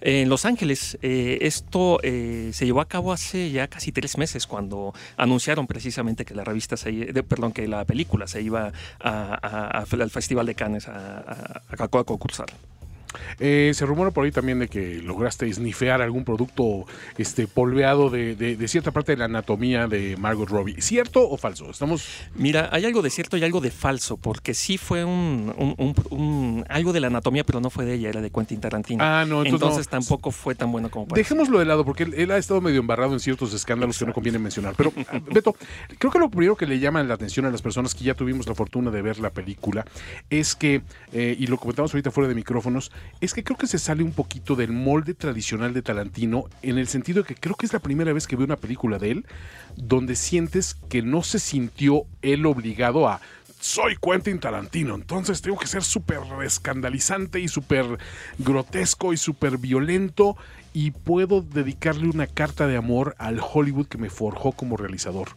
En Los Ángeles, eh, esto eh, se llevó a cabo hace ya casi tres meses cuando anunciaron precisamente que la revista, se, de- perdón, que la película se iba a- a- a- al Festival de Cannes a, a- a- a concursar. Eh, se rumora por ahí también de que lograste snifear algún producto este, polveado de, de- de cierta parte de la anatomía de Margot Robbie. ¿Cierto o falso? Estamos. Mira, hay algo de cierto y algo de falso, porque sí fue un, un- un- un- algo de la anatomía, pero no fue de ella, era de Quentin Tarantino. Ah, no, entonces entonces no. tampoco fue tan bueno como parece. Dejémoslo de lado porque él, él ha estado medio embarrado en ciertos escándalos que no conviene mencionar. Pero, Beto, creo que lo primero que le llama la atención a las personas que ya tuvimos la fortuna de ver la película es que, eh, y lo comentamos ahorita fuera de micrófonos, es que creo que se sale un poquito del molde tradicional de Tarantino en el sentido de que creo que es la primera vez que veo una película de él donde sientes que no se sintió él obligado a soy Quentin Tarantino, entonces tengo que ser súper escandalizante y súper grotesco y súper violento y puedo dedicarle una carta de amor al Hollywood que me forjó como realizador.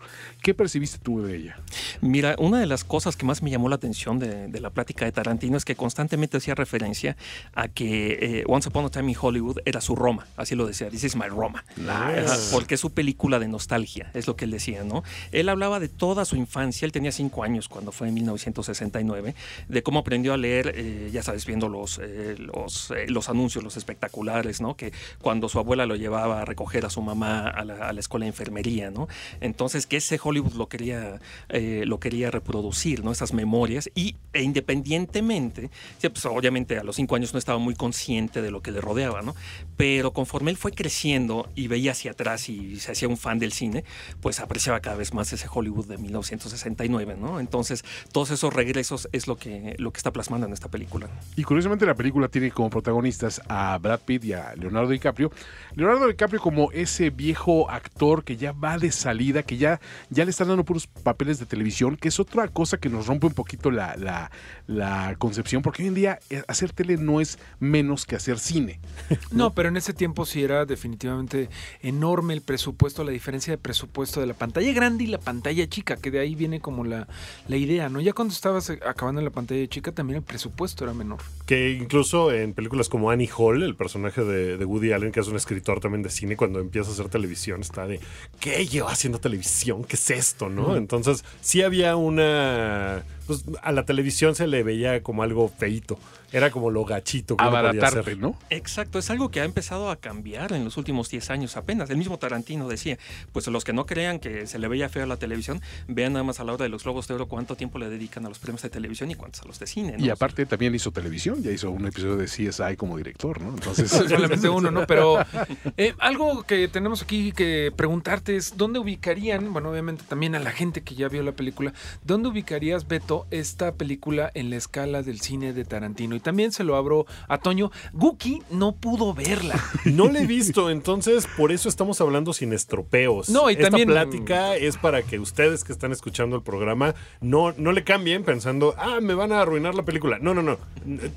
¿Qué percibiste tú de ella? Mira, una de las cosas que más me llamó la atención de, de la plática de Tarantino es que constantemente hacía referencia a que eh, Once Upon a Time in Hollywood era su Roma, así lo decía, This is my Roma. Ajá, porque es su película de nostalgia, es lo que él decía, ¿no? Él hablaba de toda su infancia, él tenía cinco años cuando fue en 1969, de cómo aprendió a leer, eh, ya sabes, viendo los, eh, los, los anuncios, los espectaculares, ¿no? Que cuando su abuela lo llevaba a recoger a su mamá a la, a la escuela de enfermería, ¿no? Entonces, que ese Hollywood lo quería, eh, lo quería reproducir, ¿no? Esas memorias, y e independientemente, pues, obviamente a los cinco años no estaba muy consciente de lo que le rodeaba, ¿no? Pero conforme él fue creciendo y veía hacia atrás y se hacía un fan del cine, pues apreciaba cada vez más ese Hollywood de 1969, ¿no? Entonces, todos esos regresos es lo que, lo que está plasmando en esta película. Y curiosamente la película tiene como protagonistas a Brad Pitt y a Leonardo DiCaprio. Leonardo DiCaprio como ese viejo actor que ya va de salida, que ya, ya le están dando puros papeles de televisión, que es otra cosa que nos rompe un poquito la, la- la concepción, porque hoy en día eh, hacer tele no es menos que hacer cine. No, pero en ese tiempo sí era definitivamente enorme el presupuesto, la diferencia de presupuesto de la pantalla grande y la pantalla chica, que de ahí viene como la, la idea, ¿no? Ya cuando estabas eh, acabando en la pantalla chica también el presupuesto era menor. Que incluso en películas como Annie Hall, el personaje de, de Woody Allen, que es un escritor también de cine, cuando empieza a hacer televisión, está de, ¿qué llevo haciendo televisión? ¿Qué es esto? ¿no? Entonces, sí había una... Pues a la televisión se le veía como algo feito. Era como lo gachito que Abaratarte. ¿no? Exacto, es algo que ha empezado a cambiar en los últimos 10 años apenas. El mismo Tarantino decía, pues los que no crean que se le veía feo a la televisión, vean nada más a la hora de los Globos de Oro cuánto tiempo le dedican a los premios de televisión y cuántos a los de cine. ¿no? Y aparte también hizo televisión, ya hizo un episodio de CSI como director, ¿no? Entonces, Solamente uno, ¿no? Pero eh, algo que tenemos aquí que preguntarte es, ¿dónde ubicarían, bueno, obviamente también a la gente que ya vio la película, ¿dónde ubicarías, Beto, esta película en la escala del cine de Tarantino? Y también se lo abro a Toño. Guki no pudo verla. No le he visto, entonces por eso estamos hablando sin estropeos. No, y Esta también- plática es para que ustedes que están escuchando el programa no, no le cambien pensando, ah, me van a arruinar la película. No, no, no.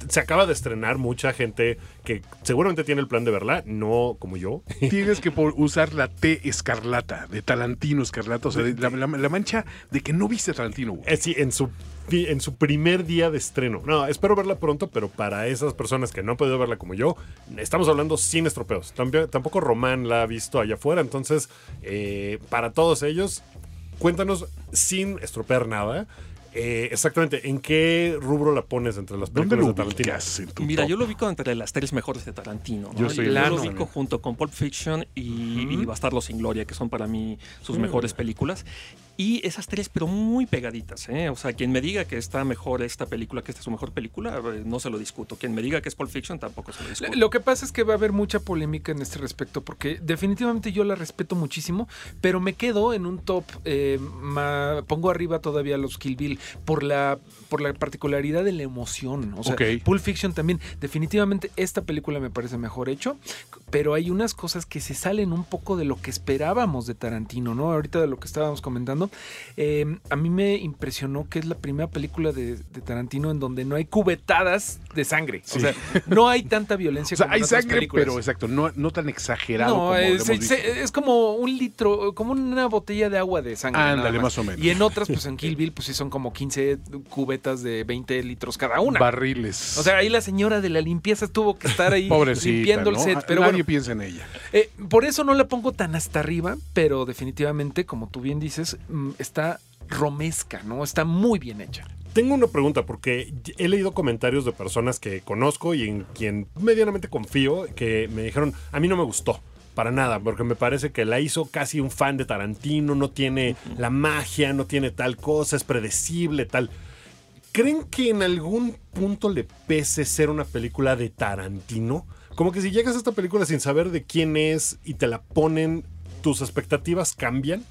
Se acaba de estrenar mucha gente que seguramente tiene el plan de verla, no como yo. tienes que por- usar la T escarlata, de Talantino escarlata, o sea, de- la, la- la mancha de que no viste a Talantino. güey. Eh, sí, en su, en su primer día de estreno. No, espero verla pronto, pero para esas personas que no han podido verla como yo, estamos hablando sin estropeos. Tamp- Tampoco Román la ha visto allá afuera, entonces, eh, para todos ellos, cuéntanos sin estropear nada. eh, exactamente, ¿en qué rubro la pones entre las ¿Dónde películas lo de Tarantino? ubicas en tu Mira, top? yo lo ubico entre las tres mejores de Tarantino. ¿no? Yo en lo ubico junto con Pulp Fiction y, y Bastardo sin Gloria, que son para mí sus mejores películas. Y esas tres, pero muy pegaditas. ¿eh? O sea, quien me diga que está mejor esta película, que esta es su mejor película, eh, no se lo discuto. Quien me diga que es Pulp Fiction, tampoco se lo discuto. Lo que pasa es que va a haber mucha polémica en este respecto, porque definitivamente yo la respeto muchísimo, pero me quedo en un top, eh, ma- pongo arriba todavía los Kill Bill por la, por la particularidad de la emoción. O sea, Ok. Pulp Fiction también, definitivamente esta película me parece mejor hecho, pero hay unas cosas que se salen un poco de lo que esperábamos de Tarantino, ¿no? Ahorita de lo que estábamos comentando, eh, a mí me impresionó que es la primera película de, de Tarantino en donde no hay cubetadas de sangre. O sea, no hay tanta violencia O sea, como hay en otras sangre, películas. pero exacto, no, no tan exagerado No, como es, es- como un litro, como una botella de agua de sangre. Ándale, más o menos. Y en otras, pues en Kill Bill, pues sí son como 15 cubetas de 20 litros cada una. Barriles. o sea, ahí la señora de la limpieza tuvo que estar ahí limpiando set. Ah, Pero Nadie bueno, piensa en ella. eh, por eso no la pongo tan hasta arriba, pero definitivamente, como tú bien dices, está romesca, ¿no? Está muy bien hecha. tengo una pregunta porque he leído comentarios de personas que conozco y en quien medianamente confío que me dijeron, a mí no me gustó. Para nada, porque me parece que la hizo casi un fan de Tarantino, no tiene la magia, no tiene tal cosa, es predecible, tal. ¿Creen que en algún punto le pese ser una película de Tarantino? Como que si llegas a esta película sin saber de quién es y te la ponen, tus expectativas cambian.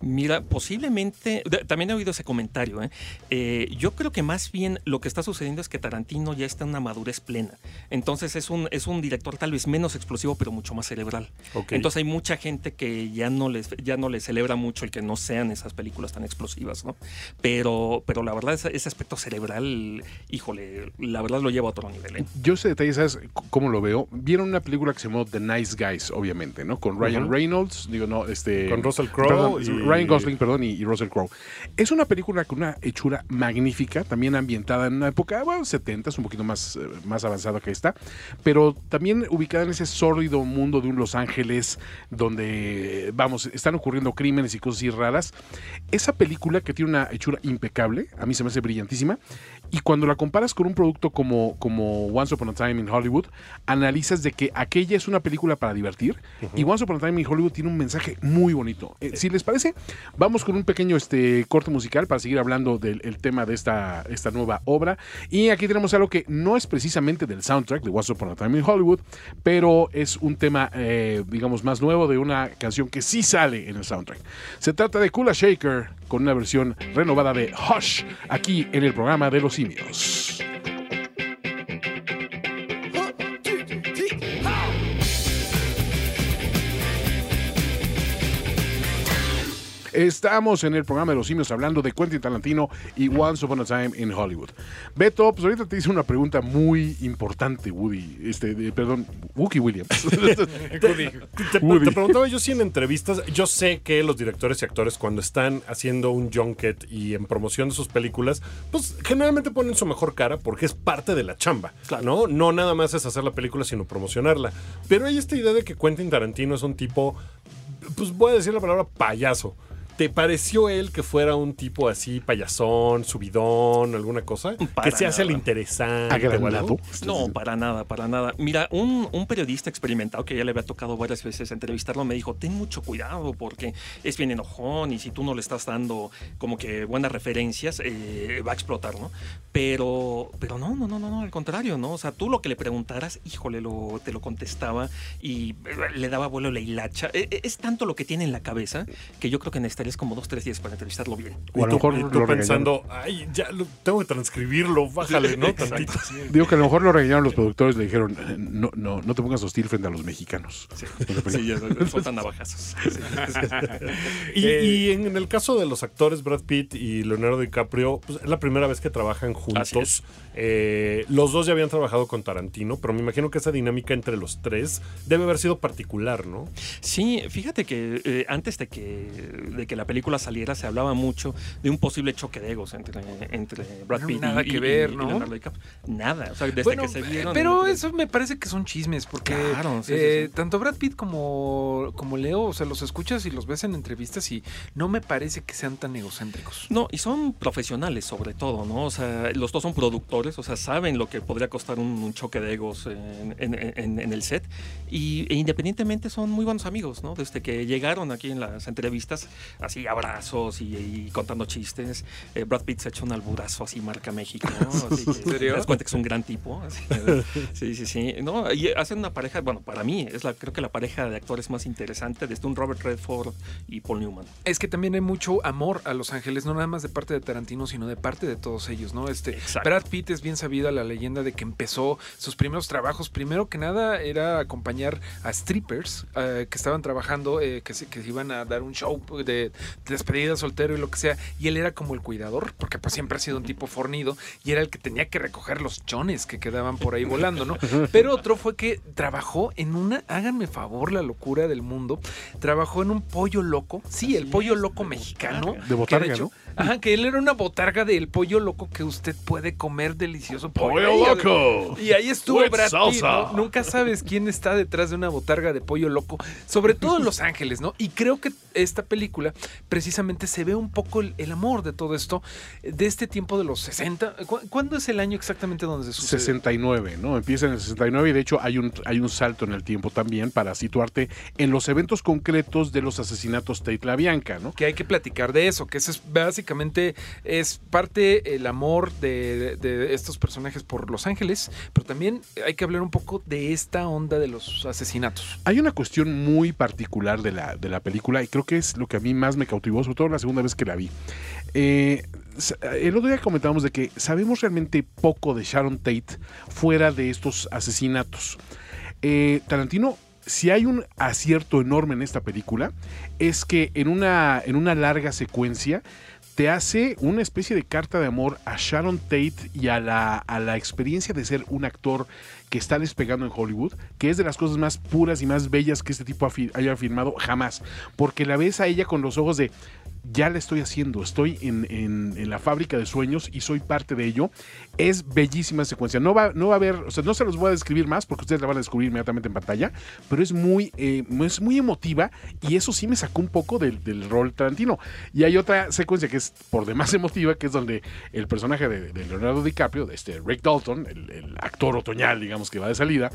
Mira, posiblemente, también he oído ese comentario. ¿eh? Eh, yo creo que más bien lo que está sucediendo es que Tarantino ya está en una madurez plena. Entonces es un, es un director tal vez menos explosivo, pero mucho más cerebral. Entonces hay mucha gente que ya no les, ya no les celebra mucho el que no sean esas películas tan explosivas, ¿no? Pero, pero la verdad, ese, aspecto cerebral, híjole, la verdad lo lleva a otro nivel. ¿eh? Yo ese detalle, ¿sabes cómo lo veo? Vieron una película que se llamó The Nice Guys, obviamente, ¿no? Con Ryan. Reynolds, digo, no, este... Con Russell Crowe y- Ryan Gosling, perdón, y, y Russell Crowe. Es una película con una hechura magnífica, también ambientada en una época, bueno, 70, un poquito más, eh, más avanzada que esta, pero también ubicada en ese sórdido mundo de un Los Ángeles, donde, vamos, están ocurriendo crímenes y cosas así raras. Esa película que tiene una hechura impecable, a mí se me hace brillantísima, y cuando la comparas con un producto como, como Once Upon a Time in Hollywood, analizas de que aquella es una película para divertir y Once Upon a Time in Hollywood tiene un mensaje muy bonito. Eh, si les parece, vamos con un pequeño este, corte musical para seguir hablando del el tema de esta, esta nueva obra. Y aquí tenemos algo que no es precisamente del soundtrack de Once Upon a Time in Hollywood, pero es un tema, eh, digamos, más nuevo de una canción que sí sale en el soundtrack. Se trata de Kula Shaker con una versión renovada de Hush aquí en el programa de los simios. Estamos en el programa de los simios hablando de Quentin Tarantino y Once Upon a Time in Hollywood. Beto, pues ahorita te hice una pregunta muy importante, Woody. Este, de- perdón, Wookie Williams. Te, te Woody. preguntaba yo si en entrevistas, yo sé que los directores y actores cuando están haciendo un junket y en promoción de sus películas, pues generalmente ponen su mejor cara porque es parte de la chamba, ¿no? No nada más es hacer la película, sino promocionarla. Pero hay esta idea de que Quentin Tarantino es un tipo, pues voy a decir la palabra payaso. ¿Te pareció él que fuera un tipo así, payasón, subidón, alguna cosa? Para que se hace el interesante. Agranado. No, para nada, para nada. Mira, un, un periodista experimentado que ya le había tocado varias veces entrevistarlo me dijo, ten mucho cuidado porque es bien enojón y si tú no le estás dando como que buenas referencias, eh, va a explotar, ¿no? Pero, pero no, no, no, no, no, al contrario, ¿no? O sea, tú lo que le preguntaras, híjole, lo, te lo contestaba y le daba vuelo a la hilacha. Eh, eh, Es tanto lo que tiene en la cabeza que yo creo que necesitarías como dos, tres días para entrevistarlo bien. O a lo Y tú- mejor y lo tú regañaron. pensando, ay, ya lo- tengo que transcribirlo, bájale, ¿no? Tantito. Digo que a lo mejor lo regañaron los productores, le dijeron, "Eh, no, no, no te pongas hostil frente a los mexicanos. Sí, ya soltan navajazos. Sí. Y, Eh, y en el caso de los actores Brad Pitt y Leonardo DiCaprio, pues, es la primera vez que trabajan juntos. Eh, los dos ya habían trabajado con Tarantino, pero me imagino que esa dinámica entre los tres debe haber sido particular, ¿no? Sí, fíjate que eh, antes de que, de que la película saliera se hablaba mucho de un posible choque de egos entre, entre Brad No, Pitt nada y, que y- ver, y ¿no? Leonardo DiCaprio. Nada, o sea, desde Bueno, que se vieron. pero eso me parece que son chismes, porque Claro, sí, sí, eh, sí. tanto Brad Pitt como, como Leo, o sea, los escuchas y los ves en entrevistas y no me parece que sean tan egocéntricos. No, y son profesionales sobre todo, ¿no? O sea, los dos son productores, o sea, saben lo que podría costar un, un choque de egos en, en- en- en el set. Y e independientemente son muy buenos amigos, ¿no? Desde que llegaron aquí en las entrevistas, así abrazos y, y contando chistes. Eh, Brad Pitt se ha hecho un alburazo así marca México, ¿no? Así que ¿En serio? Te das cuenta que es un gran tipo. así. sí, sí, sí. No, y hacen una pareja, bueno, para mí es la, creo que la pareja de actores más interesante, desde un Robert Redford y Paul Newman. Es que también hay mucho amor a Los Ángeles, no nada más de parte de Tarantino, sino de parte de todos ellos, ¿no? Este, Exacto. Brad Pitt es bien sabida la leyenda de que empezó sus primeros trabajos. Primero que nada era acompañar a strippers eh, que estaban trabajando, eh, que, se, que se iban a dar un show de despedida soltero y lo que sea. Y él era como el cuidador, porque pues siempre ha sido un tipo fornido y era el que tenía que recoger los chones que quedaban por ahí volando, ¿no? Pero otro fue que trabajó en una, háganme favor, la locura del mundo, trabajó en un pollo loco. Sí, el pollo es, loco de mexicano. botarga. De que botarga, hecho- ¿no? Ajá, que él era una botarga del pollo loco que usted puede comer delicioso. ¡Pollo Ahí, loco! Y ahí estuvo Brad Pitt. ¿no? Nunca sabes quién está detrás de una botarga de pollo loco. Sobre todo en Los Ángeles, ¿no? Y creo que esta película precisamente se ve un poco el, el amor de todo esto, de este tiempo de los 60. ¿Cu- ¿Cuándo es el año exactamente donde se sucede? 69, ¿no? Empieza en el 69 y de hecho hay un, hay un salto en el tiempo también para situarte en los eventos concretos de los asesinatos Tate La Bianca, ¿no? que hay que platicar de eso, que eso es básicamente es parte el amor de, estos personajes por Los Ángeles, pero también hay que hablar un poco de esta onda de los asesinatos. Hay una cuestión muy particular de la, de la película y creo que es lo que a mí más me cautivó, sobre todo la segunda vez que la vi. Eh, el otro día comentábamos de que sabemos realmente poco de Sharon Tate fuera de estos asesinatos. Eh, Tarantino, si hay un acierto enorme en esta película, es que en una, en una larga secuencia te hace una especie de carta de amor a Sharon Tate y a la, a la experiencia de ser un actor que está despegando en Hollywood, que es de las cosas más puras y más bellas que este tipo haya filmado jamás. Porque la ves a ella con los ojos de, ya la estoy haciendo, estoy en, en- en la fábrica de sueños y soy parte de ello. Es bellísima secuencia. No va, no va a haber, o sea, no se los voy a describir más porque ustedes la van a descubrir inmediatamente en pantalla, pero es muy, eh, es muy emotiva y eso sí me sacó un poco del, del rol Tarantino. Y hay otra secuencia que es por demás emotiva, que es donde el personaje de, Leonardo DiCaprio, de este Rick Dalton, el actor otoñal, digamos que va de salida,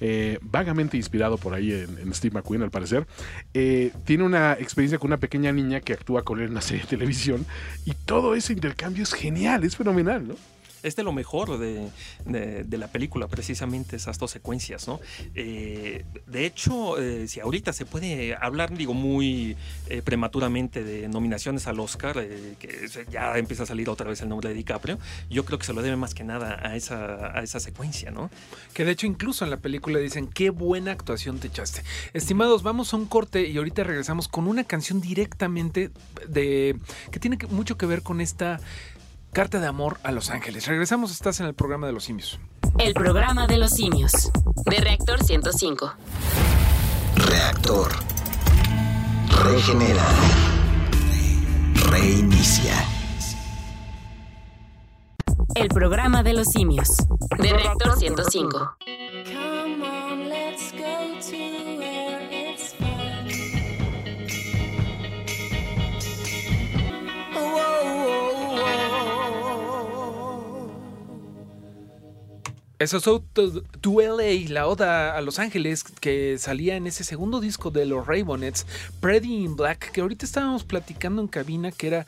eh, vagamente inspirado por ahí en, Steve McQueen al parecer, eh, tiene una experiencia con una pequeña niña que actúa con él en una serie de televisión y todo ese intercambio es genial, es fenomenal, ¿no? Es de lo mejor de, de- la película, precisamente esas dos secuencias, ¿no? Eh, de hecho, eh, si ahorita se puede hablar, digo, muy eh, prematuramente de nominaciones al Oscar, que ya empieza a salir otra vez el nombre de DiCaprio, yo creo que se lo debe más que nada a esa, a esa secuencia, ¿no? Que de hecho incluso en la película dicen qué buena actuación te echaste. Estimados, vamos a un corte y ahorita regresamos con una canción directamente de que tiene mucho que ver con esta carta de amor a Los Ángeles. Regresamos, estás en el programa de los simios. El programa de los simios. De Reactor 105. Reactor. Regenera. Reinicia. El programa de los simios. De Reactor 105. Eso es Out to, LA, la oda a Los Ángeles que salía en ese segundo disco de los Raybonets, Pretty in Black, que ahorita estábamos platicando en cabina que era,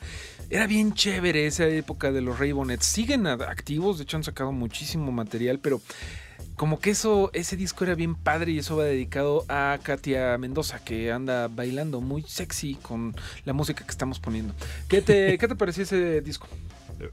era bien chévere esa época de los Raybonets. Siguen a- activos, de hecho han sacado muchísimo material, pero como que eso, ese disco era bien padre y eso va dedicado a Katia Mendoza, que anda bailando muy sexy con la música que estamos poniendo. ¿Qué te, qué te pareció ese disco?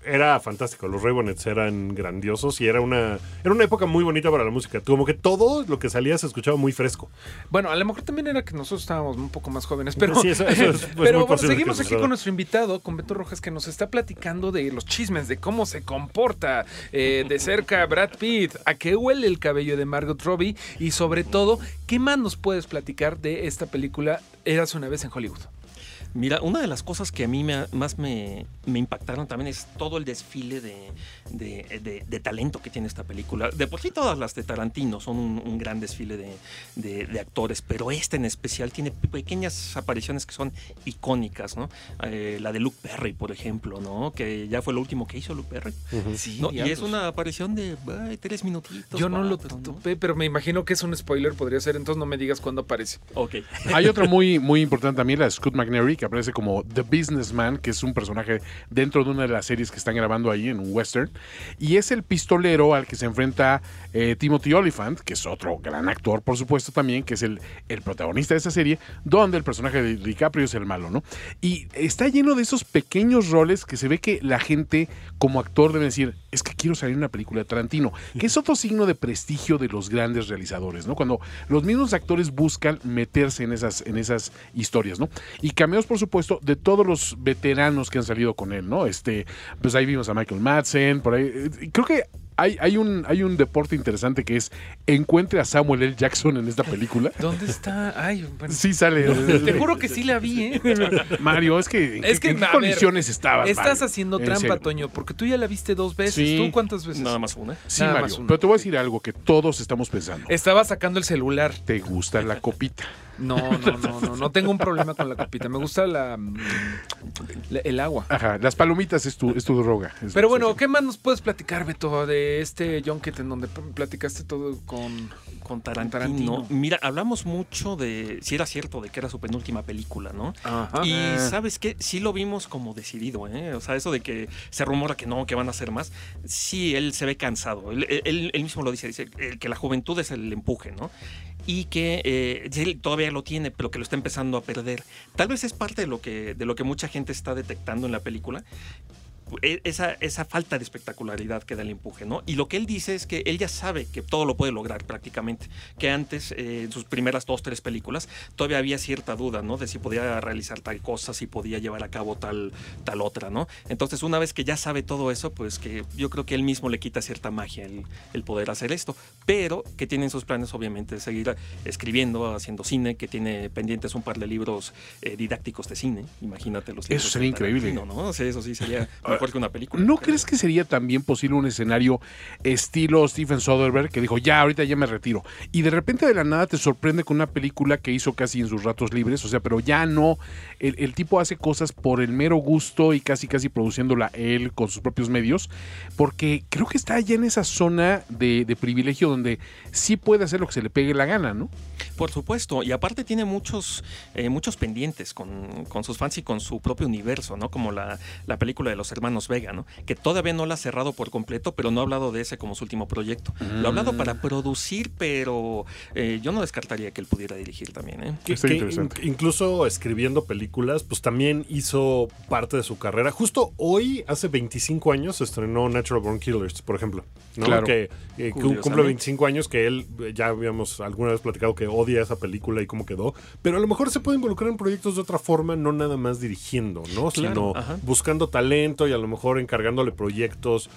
Era fantástico, los Raybonets eran grandiosos y era una, era una época muy bonita para la música. Como que todo lo que salía se escuchaba muy fresco. Bueno, a lo mejor también era que nosotros estábamos un poco más jóvenes, pero, Sí, eso- eso es- es muy pero bueno, seguimos aquí con nuestro invitado, con Beto Rojas, que nos está platicando de los chismes, de cómo se comporta eh, de cerca Brad Pitt, a qué huele el cabello de Margot Robbie y sobre todo, ¿qué más nos puedes platicar de esta película Eras una vez en Hollywood? Mira, una de las cosas que a mí me- más me, me impactaron también es todo el desfile de, de- de- de talento que tiene esta película. De por sí todas las de Tarantino son un, un gran desfile de, de- de actores, pero esta en especial tiene pequeñas apariciones que son icónicas, ¿no? Eh, la de Luke Perry, por ejemplo, ¿no? Que ya fue lo último que hizo Luke Perry. Sí, ¿no? Y es una aparición de ay, tres minutitos. Yo no lo topé, pero me imagino que es un spoiler, podría ser, entonces no me digas cuándo aparece. Ok. Hay otra muy, muy importante también, la de Scott McNairy, que aparece como The Businessman, que es un personaje dentro de una de las series que están grabando ahí en un western. Y es el pistolero al que se enfrenta eh, Timothy Oliphant, que es otro gran actor, por supuesto, también, que es el, el protagonista de esa serie, donde el personaje de DiCaprio es el malo, ¿no? Y está lleno de esos pequeños roles que se ve que la gente, como actor, debe decir, es que quiero salir en una película de Tarantino, que es otro signo de prestigio de los grandes realizadores, ¿no? Cuando los mismos actores buscan meterse en esas, en esas historias, ¿no? Y cameos, por supuesto, de todos los veteranos que han salido con él, ¿no? Este, pues ahí vimos a Michael Madsen, por ahí. eh, Creo que hay, hay, un, hay un deporte interesante que es encuentre a Samuel L. Jackson en esta película. ¿Dónde está? Ay, bueno, Sí sale. te juro que sí la vi, ¿eh? Mario, es que ¿en, Es que, en qué a ver, condiciones estabas? Estás Mario? haciendo En trampa, serio. Toño, porque tú ya la viste dos veces. Sí. ¿Tú cuántas veces? Nada más una. Sí, Nada Mario, pero te voy a decir algo que todos estamos pensando. Estaba sacando el celular. ¿Te gusta la copita? No, no, no, no, no tengo un problema con la copita. Me gusta la, mm, la- el agua. Ajá, las palomitas es tu, es tu droga. Es- Pero bueno. ¿qué más nos puedes platicar, Beto, de este junket en donde platicaste todo con... Con Tarantino. Tarantino. Mira, hablamos mucho de si era cierto de que era su penúltima película, ¿no? Ajá. Y sabes qué, sí lo vimos como decidido, ¿eh? O sea, eso de que se rumora que no, que van a hacer más. Sí, él se ve cansado. Él, él- él mismo lo dice, dice que la juventud es el empuje, ¿no? Y que eh, todavía lo tiene, pero que lo está empezando a perder. Tal vez es parte de lo que, de lo que mucha gente está detectando en la película. E- Esa, esa falta de espectacularidad que da el empuje, ¿no? Y lo que él dice es que él ya sabe que todo lo puede lograr prácticamente. Que antes, eh, en sus primeras dos, tres películas, todavía había cierta duda, ¿no? De si podía realizar tal cosa, si podía llevar a cabo tal, tal otra, ¿no? Entonces, una vez que ya sabe todo eso, pues que yo creo que él mismo le quita cierta magia el, el poder hacer esto. Pero que tiene en sus planes, obviamente, seguir escribiendo, haciendo cine, que tiene pendientes un par de libros eh, didácticos de cine. Imagínate los libros. sería de increíble. Tarantino, ¿no? O sea, eso sí sería mejor que una película. ¿No crees que sería también posible un escenario estilo Steven Soderbergh que dijo, ya, ahorita ya me retiro? Y de repente de la nada te sorprende con una película que hizo casi en sus ratos libres, o sea, pero ya no, el, el tipo hace cosas por el mero gusto y casi casi produciéndola él con sus propios medios, porque creo que está ya en esa zona de, de privilegio donde sí puede hacer lo que se le pegue la gana, ¿no? Por supuesto, y aparte tiene muchos, eh, muchos pendientes con, con sus fans y con su propio universo, ¿no? Como la, la película de los hermanos Vega, ¿no? Que todavía no la ha cerrado por completo, pero no ha hablado de ese como su último proyecto. Lo ha hablado para producir, pero eh, yo no descartaría que él pudiera dirigir también, ¿eh? Que- Está que interesante. in- incluso escribiendo películas, pues también hizo parte de su carrera. Justo hoy, hace 25 años, se estrenó Natural Born Killers, por ejemplo. ¿no? Claro. Que, eh, cumple 25 años, que él, eh, ya habíamos alguna vez platicado que odia esa película y cómo quedó. Pero a lo mejor se puede involucrar en proyectos de otra forma, no nada más dirigiendo, ¿no? Claro, Sino ajá. buscando talento y a lo mejor encargándole proyectos,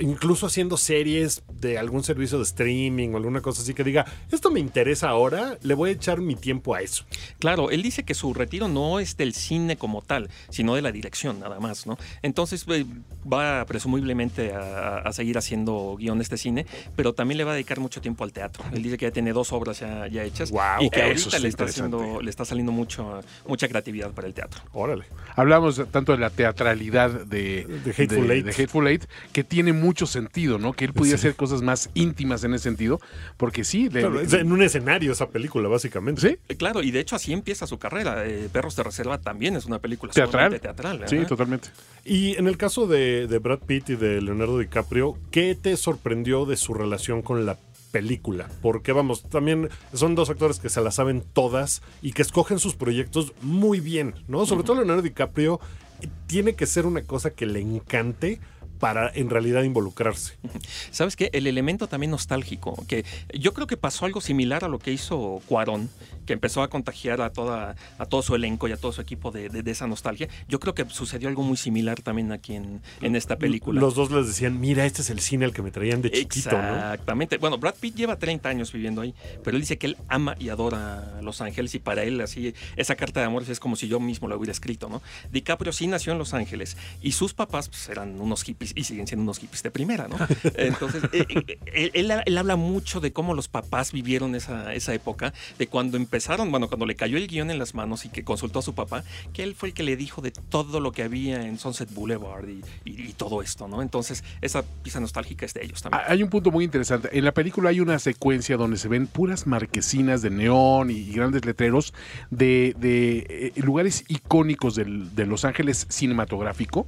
incluso haciendo series de algún servicio de streaming o alguna cosa así que diga, esto me interesa ahora, le voy a echar mi tiempo a eso. Claro, él dice que su retiro no es del cine como tal, sino de la dirección nada más, ¿no? Entonces eh, va presumiblemente a, a seguir haciendo guiones de cine, pero también le va a dedicar mucho tiempo al teatro. Él dice que ya tiene dos obras ya, ya hechas Guau, y que eso ahorita está le está, haciendo, le está saliendo mucho, mucha creatividad para el teatro. Órale. Hablamos tanto de la teatralidad de, De Hateful Eight. de Hateful Eight, que tiene mucho sentido, ¿no? Que él pudiera Sí. hacer cosas más íntimas en ese sentido, porque sí, Claro, es en un escenario esa película, básicamente. ¿Sí? Eh, Claro, y de hecho así empieza su carrera. Eh, Perros de Reserva también es una película teatral. teatral. Sí, totalmente. Y en el caso de, de Brad Pitt y de Leonardo DiCaprio, ¿qué te sorprendió de su relación con la película? Porque vamos, también son dos actores que se la saben todas y que escogen sus proyectos muy bien, ¿no? Sobre todo Leonardo DiCaprio tiene que ser una cosa que le encante para en realidad involucrarse. ¿Sabes qué? El elemento también nostálgico, que yo creo que pasó algo similar a lo que hizo Cuarón, que empezó a contagiar a, toda, a todo su elenco y a todo su equipo de, de- de esa nostalgia. Yo creo que sucedió algo muy similar también aquí en, en esta película. Los dos les decían, mira, este es el cine al que me traían de chiquito, ¿no? Exactamente. Bueno, Brad Pitt lleva 30 años viviendo ahí, pero él dice que él ama y adora Los Ángeles y para él así esa carta de amor es como si yo mismo la hubiera escrito, ¿no? DiCaprio sí nació en Los Ángeles y sus papás pues, eran unos hippies y siguen siendo unos hippies de primera, ¿no? Entonces, eh, eh, él, él- habla mucho de cómo los papás vivieron esa, esa época, de cuando empezaron, bueno, cuando le cayó el guion en las manos y que consultó a su papá, que él fue el que le dijo de todo lo que había en Sunset Boulevard y, todo esto, ¿no? Entonces, esa pieza nostálgica es de ellos también. Hay un punto muy interesante. En la película hay una secuencia donde se ven puras marquesinas de neón y grandes letreros de, de, eh, lugares icónicos del- de Los Ángeles cinematográfico.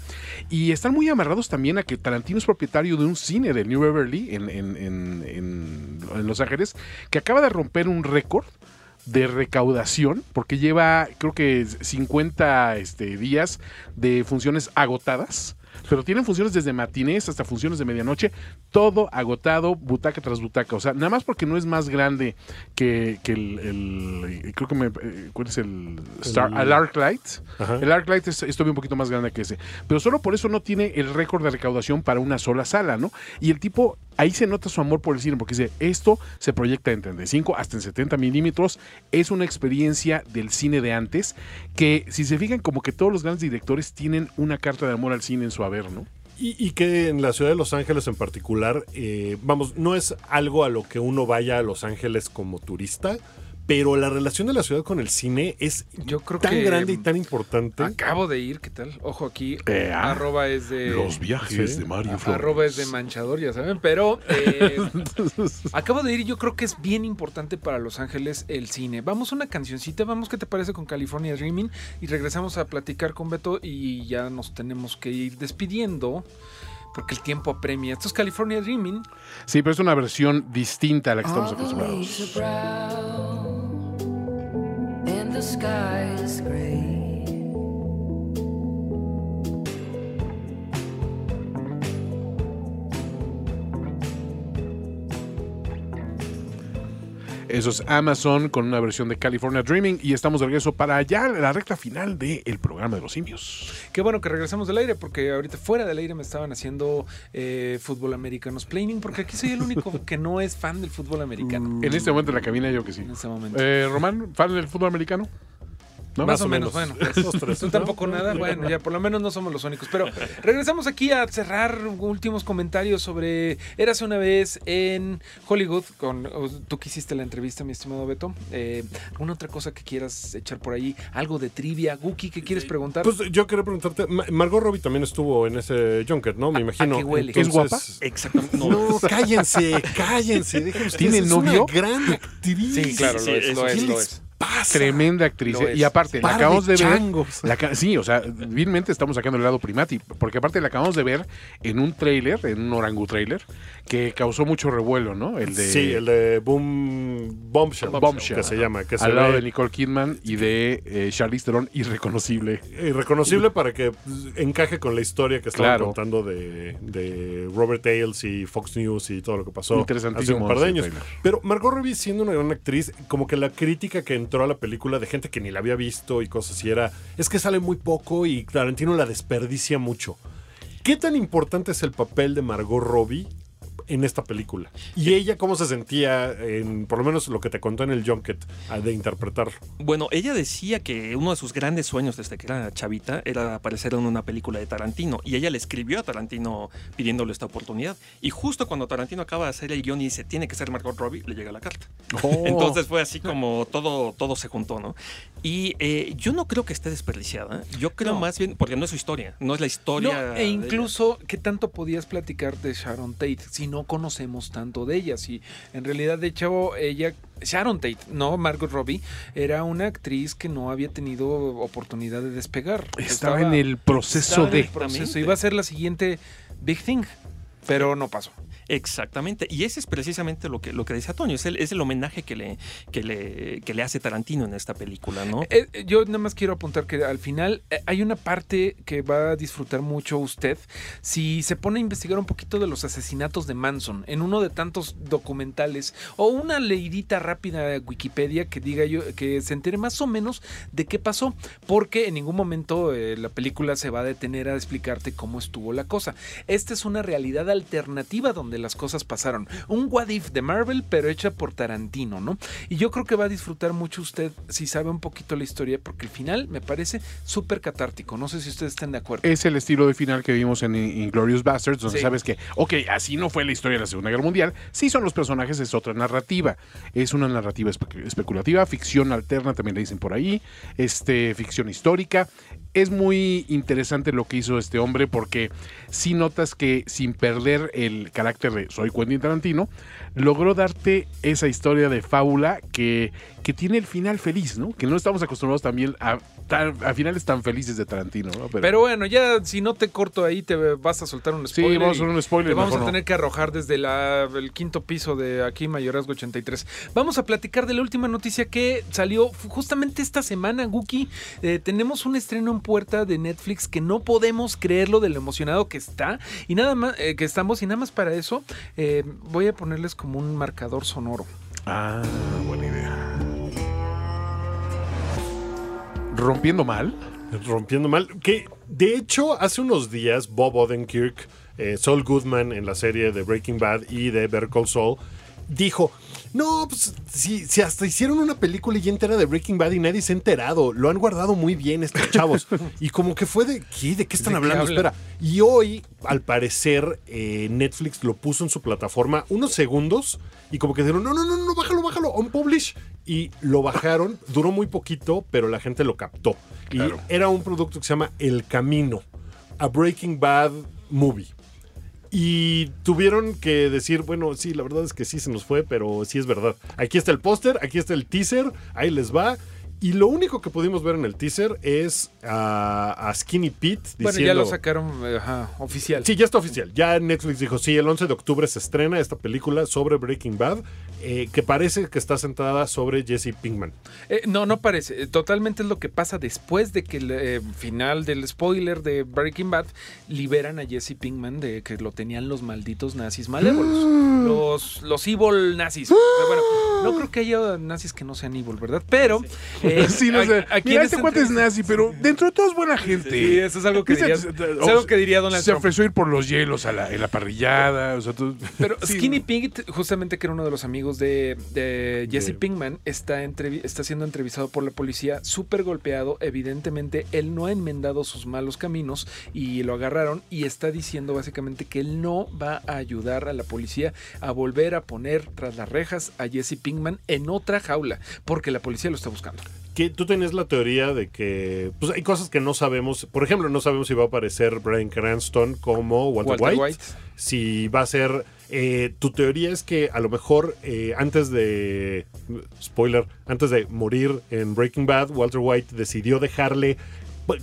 Y están muy amarrados también a que Tarantino es propietario de un cine de New Beverly en Los Ángeles que acaba de romper un récord de recaudación porque lleva creo que 50 este, días de funciones agotadas. Pero tienen funciones desde matinés hasta funciones de medianoche, todo agotado, butaca tras butaca. O sea, nada más porque no es más grande que, que el, el- Creo que me. eh, ¿Cuál es el. Star, El- el Arclight? Ajá. El Arclight es, es todavía un poquito más grande que ese. Pero solo por eso no tiene el récord de recaudación para una sola sala, ¿no? Y el tipo. Ahí se nota su amor por el cine, porque dice, esto se proyecta en 35 hasta en 70 milímetros, es una experiencia del cine de antes, que si se fijan como que todos los grandes directores tienen una carta de amor al cine en su haber, ¿no? Y, y que en la ciudad de Los Ángeles en particular, eh, vamos, no es algo a lo que uno vaya a Los Ángeles como turista, pero la relación de la ciudad con el cine es Yo creo tan que grande y tan importante. Acabo de ir, ¿qué tal? Ojo aquí, Eh, ah. arroba es de... Los viajes Sí. de Mario Flores. Arroba es de manchador, ya saben, pero eh, acabo de ir y yo creo que es bien importante para Los Ángeles el cine. Vamos a una cancioncita, vamos, ¿qué te parece con California Dreaming? Y regresamos a platicar con Beto y ya nos tenemos que ir despidiendo porque el tiempo apremia. Esto es California Dreaming. Sí, pero es una versión distinta a la que estamos All the acostumbrados. The sky is gray. Eso es Amazon con una versión de California Dreaming y estamos de regreso para allá la recta final del programa de los simios. Qué bueno que regresamos del aire porque ahorita fuera del aire me estaban haciendo eh, fútbol americano planning porque aquí soy el único que no es fan del fútbol americano. En este momento en la cabina yo que sí. En este momento. Eh, Román, fan del fútbol americano. ¿No? Más o menos, bueno. pues, Dos, tres, Tú ¿no? tampoco nada, bueno, ya por lo menos no somos los únicos. Pero regresamos aquí a cerrar últimos comentarios sobre Érase una vez en Hollywood. Con, tú que hiciste la entrevista, mi estimado Beto. Eh, ¿Alguna otra cosa que quieras echar por ahí? ¿Algo de trivia? Guki, ¿qué quieres preguntar? Pues yo quería preguntarte, Ma- Margot Robbie también estuvo en ese Junket, ¿no? Me imagino. qué huele? ¿Es guapa? Exactamente. No, No, cállense, cállense. ¿Tiene es novio? Una gran actriz. sí, claro, sí, lo es, lo ¿Qué es, lo es. Pasa? Tremenda actriz. Lo eh. Y aparte, la de acabamos de, ver. la sí, o sea, vilmente estamos sacando el lado primati. Porque aparte la acabamos de ver en un trailer, en un orangu trailer, que causó mucho revuelo, ¿no? El de. Sí, el de Boom Bombshell, Bombshell. que se llama, que se al lado ve de Nicole Kidman y de eh, Charlize Theron, irreconocible. irreconocible para que encaje con la historia que estaban Claro. contando de, de Robert Ailes y Fox News y todo lo que pasó hace Interesantísimo un par de años. trailer. Pero Margot Robbie siendo una gran actriz, como que la crítica que a la película de gente que ni la había visto y cosas así era, es que sale muy poco y Tarantino la desperdicia mucho. ¿Qué tan importante es el papel de Margot Robbie en esta película? ¿Y ella cómo se sentía, en, por lo menos lo que te contó en el Junket, de interpretar? Bueno, ella decía que uno de sus grandes sueños desde que era chavita era aparecer en una película de Tarantino. Y ella le escribió a Tarantino pidiéndole esta oportunidad. Y justo cuando Tarantino acaba de hacer el guion y dice, tiene que ser Margot Robbie, le llega la carta. Oh. Entonces fue así como todo, todo se juntó, ¿no? Y eh, yo no creo que esté desperdiciada. Yo creo No. más bien, porque no es su historia, no es la historia. No, e incluso, ¿qué tanto podías platicar de Sharon Tate si no conocemos tanto de ella? Si en realidad, de hecho, ella, Sharon Tate, no Margot Robbie, era una actriz que no había tenido oportunidad de despegar. Estaba, en el proceso estaba en de. el proceso. Iba a ser la siguiente Big Thing, pero no pasó. Exactamente. Y ese es precisamente lo que, lo que decía Toño. Es el, homenaje que le, que, le, que le hace Tarantino en esta película, ¿no? Eh, eh, yo nada más quiero apuntar que al final eh, hay una parte que va a disfrutar mucho usted si se pone a investigar un poquito de los asesinatos de Manson en uno de tantos documentales o una leidita rápida de Wikipedia que diga yo que se entere más o menos de qué pasó porque en ningún momento la película se va a detener a explicarte cómo estuvo la cosa. Esta es una realidad alternativa donde las cosas pasaron. Un what if de Marvel pero hecha por Tarantino, ¿no? Y yo creo que va a disfrutar mucho usted si sabe un poquito la historia, porque el final me parece súper catártico. No sé si ustedes estén de acuerdo. Es el estilo de final que vimos en Inglorious Bastards, donde Sí. sabes que, ok, así no fue la historia de la Segunda Guerra Mundial, sí son los personajes, es otra narrativa. Es una narrativa espe- especulativa, ficción alterna, también le dicen por ahí, este, ficción histórica. Es muy interesante lo que hizo este hombre porque sí notas que sin perder el carácter de soy Quentin Tarantino, logró darte esa historia de fábula que, que tiene el final feliz, ¿no? Que no estamos acostumbrados también a, tan- a finales tan felices de Tarantino, ¿no? Pero bueno, ya si no te corto ahí, te vas a soltar un Sí, spoiler. vamos a hacer un spoiler, Te vamos a no. tener que arrojar desde la- el quinto piso de aquí, Mayorazgo 83. Vamos a platicar de la última noticia que salió justamente esta semana, Guki. Eh, tenemos un estreno en puerta de Netflix que no podemos creerlo de lo emocionado que está. Y nada más, eh, que estamos, y nada más para eso, eh, voy a ponerles como un marcador sonoro. Ah, buena idea. ¿Rompiendo mal? Rompiendo mal. Que de hecho, hace unos días, Bob Odenkirk, eh, Saul Goodman en la serie de Breaking Bad y de Better Call Saul, dijo. No, pues si, si hasta hicieron una película ya entera de Breaking Bad y nadie se ha enterado, lo han guardado muy bien estos chavos. y como que fue de, ¿qué? ¿De qué están ¿De qué hablando? hablan? Espera. Y hoy, al parecer, eh, Netflix lo puso en su plataforma unos segundos y como que dijeron, no, no, no, no, bájalo, bájalo, on publish. y lo bajaron. Duró muy poquito, pero la gente lo captó. Claro. Y era un producto que se llama El Camino, a Breaking Bad movie. Y tuvieron que decir, bueno, sí, la verdad es que sí se nos fue, pero sí es verdad. Aquí está el póster, aquí está el teaser, ahí les va. Y lo único que pudimos ver en el teaser es a, a Skinny Pete diciendo... Bueno, ya lo sacaron ajá, oficial. Sí, ya está oficial. Ya Netflix dijo, sí, el 11 de octubre se estrena esta película sobre Breaking Bad, eh, que parece que está centrada sobre Jesse Pinkman. Eh, no, no parece. Eh, Totalmente es lo que pasa después de que el eh, final del spoiler de Breaking Bad liberan a Jesse Pinkman de que lo tenían los malditos nazis malévolos. los, los evil nazis. Pero bueno, no creo que haya nazis que no sean evil, ¿verdad? Pero. Eh, Sí, no sé. a- aquí Mira, este cuate es nazi, pero dentro de todo es buena gente. Sí, eso es algo que diría, es algo que diría Donald Se Trump. ofreció ir por los hielos a la, en la parrillada. O sea, tú- Pero Sí, Skinny. Pete, justamente que era uno de los amigos de, de Jesse De- Pinkman, está, está siendo entrevistado por la policía, súper golpeado. Evidentemente, él no ha enmendado sus malos caminos y lo agarraron y está diciendo básicamente que él no va a ayudar a la policía a volver a poner tras las rejas a Jesse Pinkman en otra jaula, porque la policía lo está buscando. Que tú tenías la teoría de que pues hay cosas que no sabemos. Por ejemplo, no sabemos si va a aparecer Brian Cranston como Walter, Walter White, White. Si va a ser. eh, tu teoría es que a lo mejor eh, antes de. Spoiler. Antes de morir en Breaking Bad, Walter White decidió dejarle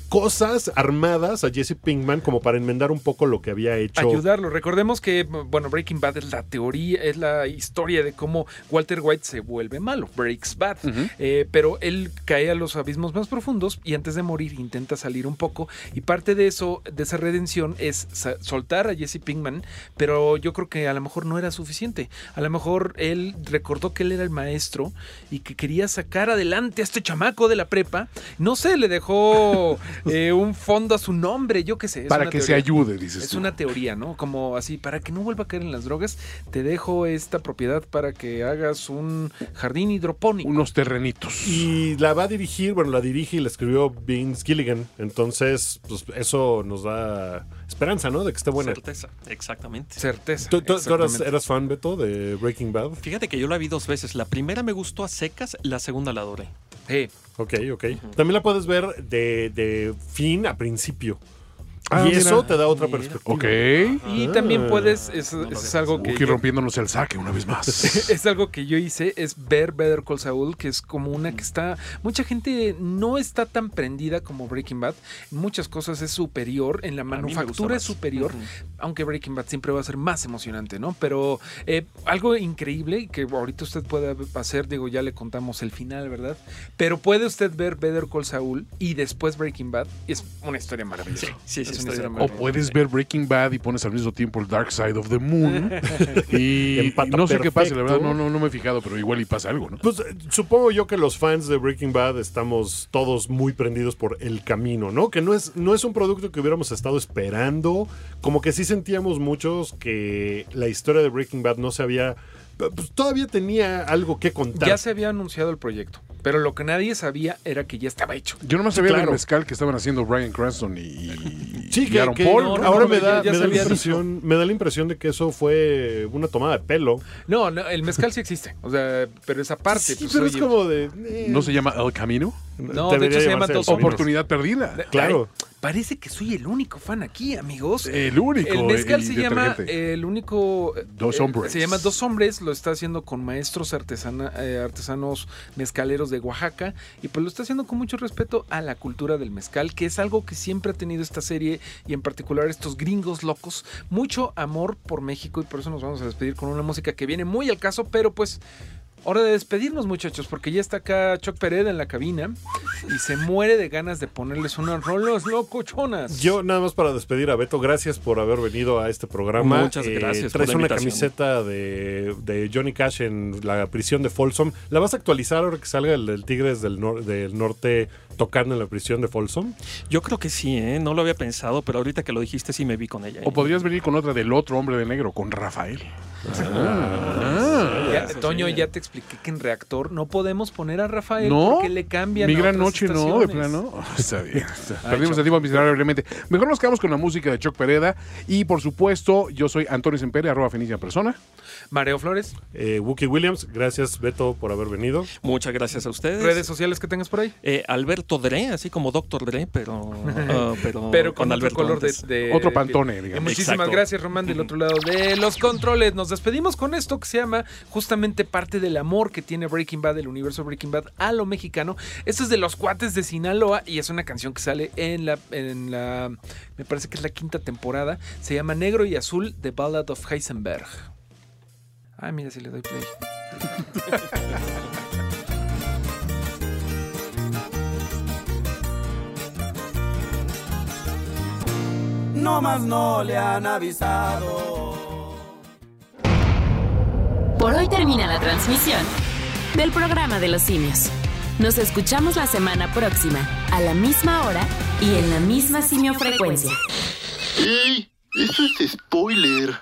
cosas armadas a Jesse Pinkman como para enmendar un poco lo que había hecho. ayudarlo. Recordemos que, bueno, Breaking Bad es la teoría, es la historia de cómo Walter White se vuelve malo, breaks bad. Eh, pero él cae a los abismos más profundos y antes de morir intenta salir un poco. Y parte de eso, de esa redención, es soltar a Jesse Pinkman, pero yo creo que a lo mejor no era suficiente. A lo mejor él recordó que él era el maestro y que quería sacar adelante a este chamaco de la prepa. No sé, le dejó eh, un fondo a su nombre, yo qué sé. es para una que se ayude, dices Es tú. una teoría, ¿no? Como así, para que no vuelva a caer en las drogas, te dejo esta propiedad para que hagas un jardín hidropónico. Unos terrenitos. Y la va a dirigir, bueno, la dirige y la escribió Vince Gilligan. Entonces, pues eso nos da esperanza, ¿no? De que esté buena. Certeza, exactamente. Certeza. ¿Tú, tú- tú eras, fan, Beto, de Breaking Bad? Fíjate que yo la vi dos veces. La primera me gustó a secas, la segunda la adoré. Sí. Ok, ok. También la puedes ver de, de fin a principio. Ah, y mira. eso te da otra Mira. perspectiva. Ok. Y Ah. también puedes, es, es algo que Uki yo- rompiéndonos el saque una vez más. es algo que yo hice, es ver Better Call Saul, que es como una que está, mucha gente no está tan prendida como Breaking Bad, en muchas cosas es superior, en la manufactura es superior, aunque Breaking Bad siempre va a ser más emocionante, ¿no? Pero eh, algo increíble que ahorita usted puede hacer, digo, ya le contamos el final, ¿verdad? Pero puede usted ver Better Call Saul y después Breaking Bad, es una historia maravillosa. Sí, sí, sí, O puedes ver Breaking Bad y pones al mismo tiempo el Dark Side of the Moon. y Empata no sé qué pasa, la verdad, no, no, no me he fijado, pero igual y pasa algo, ¿no? Pues supongo yo que los fans de Breaking Bad estamos todos muy prendidos por el camino, ¿no? Que no es, no es un producto que hubiéramos estado esperando. Como que sí sentíamos muchos que la historia de Breaking Bad no se había. Pues todavía tenía algo que contar. Ya se había anunciado el proyecto, pero lo que nadie sabía era que ya estaba hecho. Yo nomás sabía claro. del mezcal que estaban haciendo Brian Cranston y, y- Sí, y que, Aaron que Paul. no, ¿no? ahora no, me da, ya me se da la impresión, me da la impresión de que eso fue una tomada de pelo. No, no, el mezcal sí existe, o sea, pero esa parte, sí, pues, pero es como de. eh, ¿No se llama El Camino? No, de hecho se llama Dos. Oportunidad perdida. Claro. Ay, parece que soy el único fan aquí, amigos. El único. El mezcal se llama detergente. el único. Dos eh, hombres. Se llama Dos Hombres. Lo está haciendo con maestros artesana- eh, artesanos mezcaleros de Oaxaca. Y pues lo está haciendo con mucho respeto a la cultura del mezcal, que es algo que siempre ha tenido esta serie y en particular estos gringos locos. Mucho amor por México y por eso nos vamos a despedir con una música que viene muy al caso, pero pues. Hora de despedirnos, muchachos, porque ya está acá Chuck Pereda en la cabina y se muere de ganas de ponerles unas rolas locochonas. Yo nada más para despedir a Beto, gracias por haber venido a este programa. Muchas gracias por Traes la una camiseta de, de Johnny Cash en la prisión de Folsom. ¿La vas a actualizar ahora que salga el del Tigres del, nor- del Norte tocando en la prisión de Folsom? Yo creo que sí, ¿eh? No lo había pensado, pero ahorita que lo dijiste sí me vi con ella. ¿eh? O podrías venir con otra del otro hombre de negro, con Rafael. Ya, eso Toño, sí. ya te expliqué que en reactor no podemos poner a Rafael No, porque le cambian. Mi gran noche, no, de plano. Oh, está bien. está- Ay, Perdimos Choc. el tiempo miserablemente. Mejor nos quedamos con la música de Choc Pereda. Y por supuesto, yo soy Antonio Sempere, arroba Fenicia en persona. Mareo Flores, Eh, Wookie Williams, gracias Beto por haber venido. Muchas gracias a ustedes. redes sociales que tengas por ahí. Eh, Alberto Dre, así como Doctor Dre, pero, ah, pero, Pero con, otro Alberto color de, Otro Pantone, digamos. Muchísimas Exacto. gracias, Román, del otro lado de los controles. Nos despedimos con esto que se llama justamente parte del amor que tiene Breaking Bad, el universo Breaking Bad, a lo mexicano. Esto es de los cuates de Sinaloa y es una canción que sale en la, en la, me parece que es la quinta temporada. Se llama Negro y Azul, The Ballad of Heisenberg. Ah, mira si le doy play. No más no le han avisado. Por hoy termina la transmisión del programa de los simios. Nos escuchamos la semana próxima, a la misma hora y en la misma simiofrecuencia. ¡Ey! Eso es spoiler.